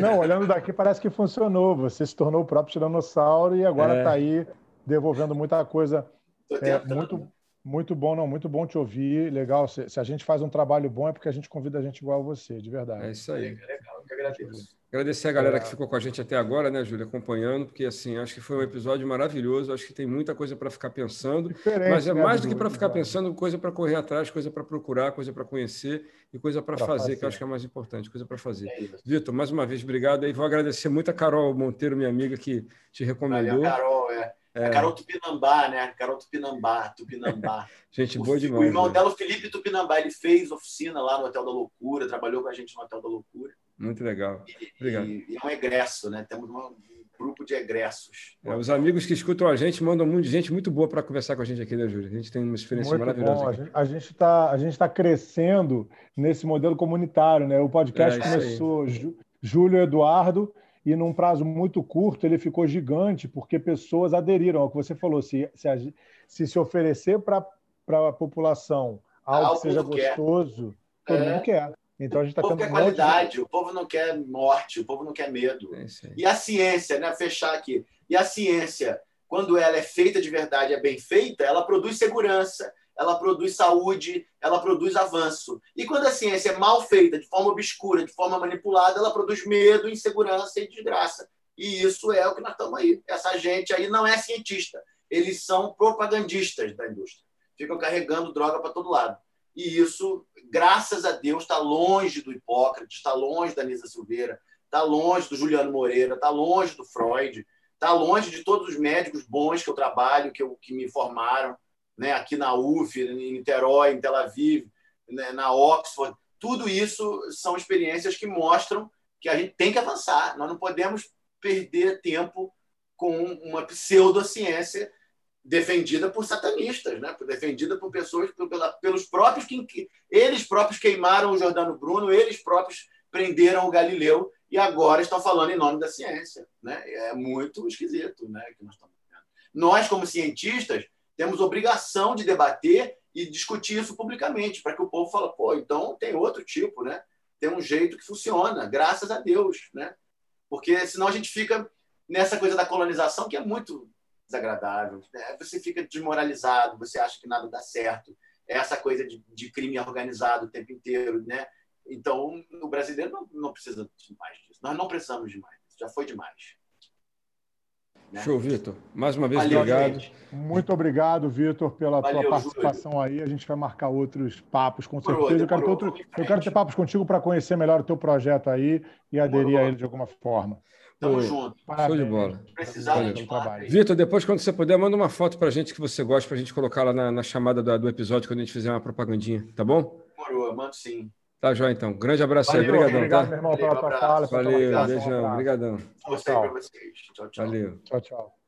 Não, olhando daqui parece que funcionou. Você se tornou o próprio tiranossauro e agora está é. aí devolvendo muita coisa. É, muito, muito bom, não, muito bom te ouvir. Legal. Se, se, a gente faz um trabalho bom é porque a gente convida a gente igual a você, de verdade. É isso aí. É legal, que agradeço. Agradecer a galera que ficou com a gente até agora, né, Júlia, acompanhando, porque assim, acho que foi um episódio maravilhoso, acho que tem muita coisa para ficar pensando, Diferente, mas é né, mais do que para ficar pensando, coisa para correr atrás, coisa para procurar, coisa para conhecer e coisa para fazer, fazer, que eu acho que é mais importante, coisa para fazer. É Vitor, mais uma vez, obrigado. E vou agradecer muito a Carol Monteiro, minha amiga, que te recomendou. Valeu, Carol, é. É. A Carol Tupinambá, né? Carol Tupinambá, Tupinambá. gente boa demais. O irmão né? dela, o Felipe Tupinambá, ele fez oficina lá no Hotel da Loucura, trabalhou com a gente no Hotel da Loucura. Muito legal. Obrigado. E, e é um egresso, né? Temos um grupo de egressos. É, os amigos que escutam a gente mandam muito, gente muito boa para conversar com a gente aqui, né, Júlio? A gente tem uma experiência muito maravilhosa. Bom. A gente está a gente tá crescendo nesse modelo comunitário, né? O podcast é, começou Júlio Eduardo e num prazo muito curto ele ficou gigante porque pessoas aderiram ao que você falou, se se, se, se oferecer para a população algo, algo que seja gostoso, quer. todo é. mundo quer. Então a gente está tendo. O povo quer qualidade, de... o povo não quer morte, o povo não quer medo. É e a ciência, né? Fechar aqui. E a ciência, quando ela é feita de verdade, é bem feita, ela produz segurança, ela produz saúde, ela produz avanço. E quando a ciência é mal feita, de forma obscura, de forma manipulada, ela produz medo, insegurança e desgraça. E isso é o que nós estamos aí. Essa gente aí não é cientista, eles são propagandistas da indústria. Ficam carregando droga para todo lado. E isso, graças a Deus, está longe do Hipócrates, está longe da Nisa Silveira, está longe do Juliano Moreira, está longe do Freud, está longe de todos os médicos bons que eu trabalho, que, eu, que me formaram, né, aqui na UF, em Niterói, em Tel Aviv, né, na Oxford. Tudo isso são experiências que mostram que a gente tem que avançar. Nós não podemos perder tempo com uma pseudociência defendida por satanistas, né? defendida por pessoas, pelos próprios que eles próprios queimaram o Jordano Bruno, eles próprios prenderam o Galileu e agora estão falando em nome da ciência, né? É muito esquisito, né? Que nós estamos vendo. Nós como cientistas temos obrigação de debater e discutir isso publicamente para que o povo fale, pô, então tem outro tipo, né? Tem um jeito que funciona, graças a Deus, né? Porque senão a gente fica nessa coisa da colonização que é muito desagradável. Né? Você fica desmoralizado, você acha que nada dá certo. É essa coisa de, de crime organizado o tempo inteiro, né? Então, o brasileiro não, não precisa de mais disso. Nós não precisamos de mais disso. Já foi demais. Né? Show, Vitor. Mais uma vez, Valeu, obrigado. Gente. Muito obrigado, Vitor, pela Valeu, tua participação Júlio. aí. A gente vai marcar outros papos, com certeza. eu, quero ter outro, eu quero ter papos contigo para conhecer melhor o teu projeto aí e aderir a ele de alguma forma. Tamo Pô, junto. Parabéns. Show de bola. Precisava de trabalho. Vitor, depois, quando você puder, manda uma foto para a gente que você gosta, para a gente colocar lá na, na chamada do, do, episódio, quando a gente fizer uma propagandinha, tá bom? Demorou, mando sim. Tá, João, então. Grande abraço Valeu, aí. Obrigadão, obrigado, tá? meu irmão, pela tua fala. Valeu, beijão. Obrigadão. Tchau, tchau. Valeu. Tchau, tchau.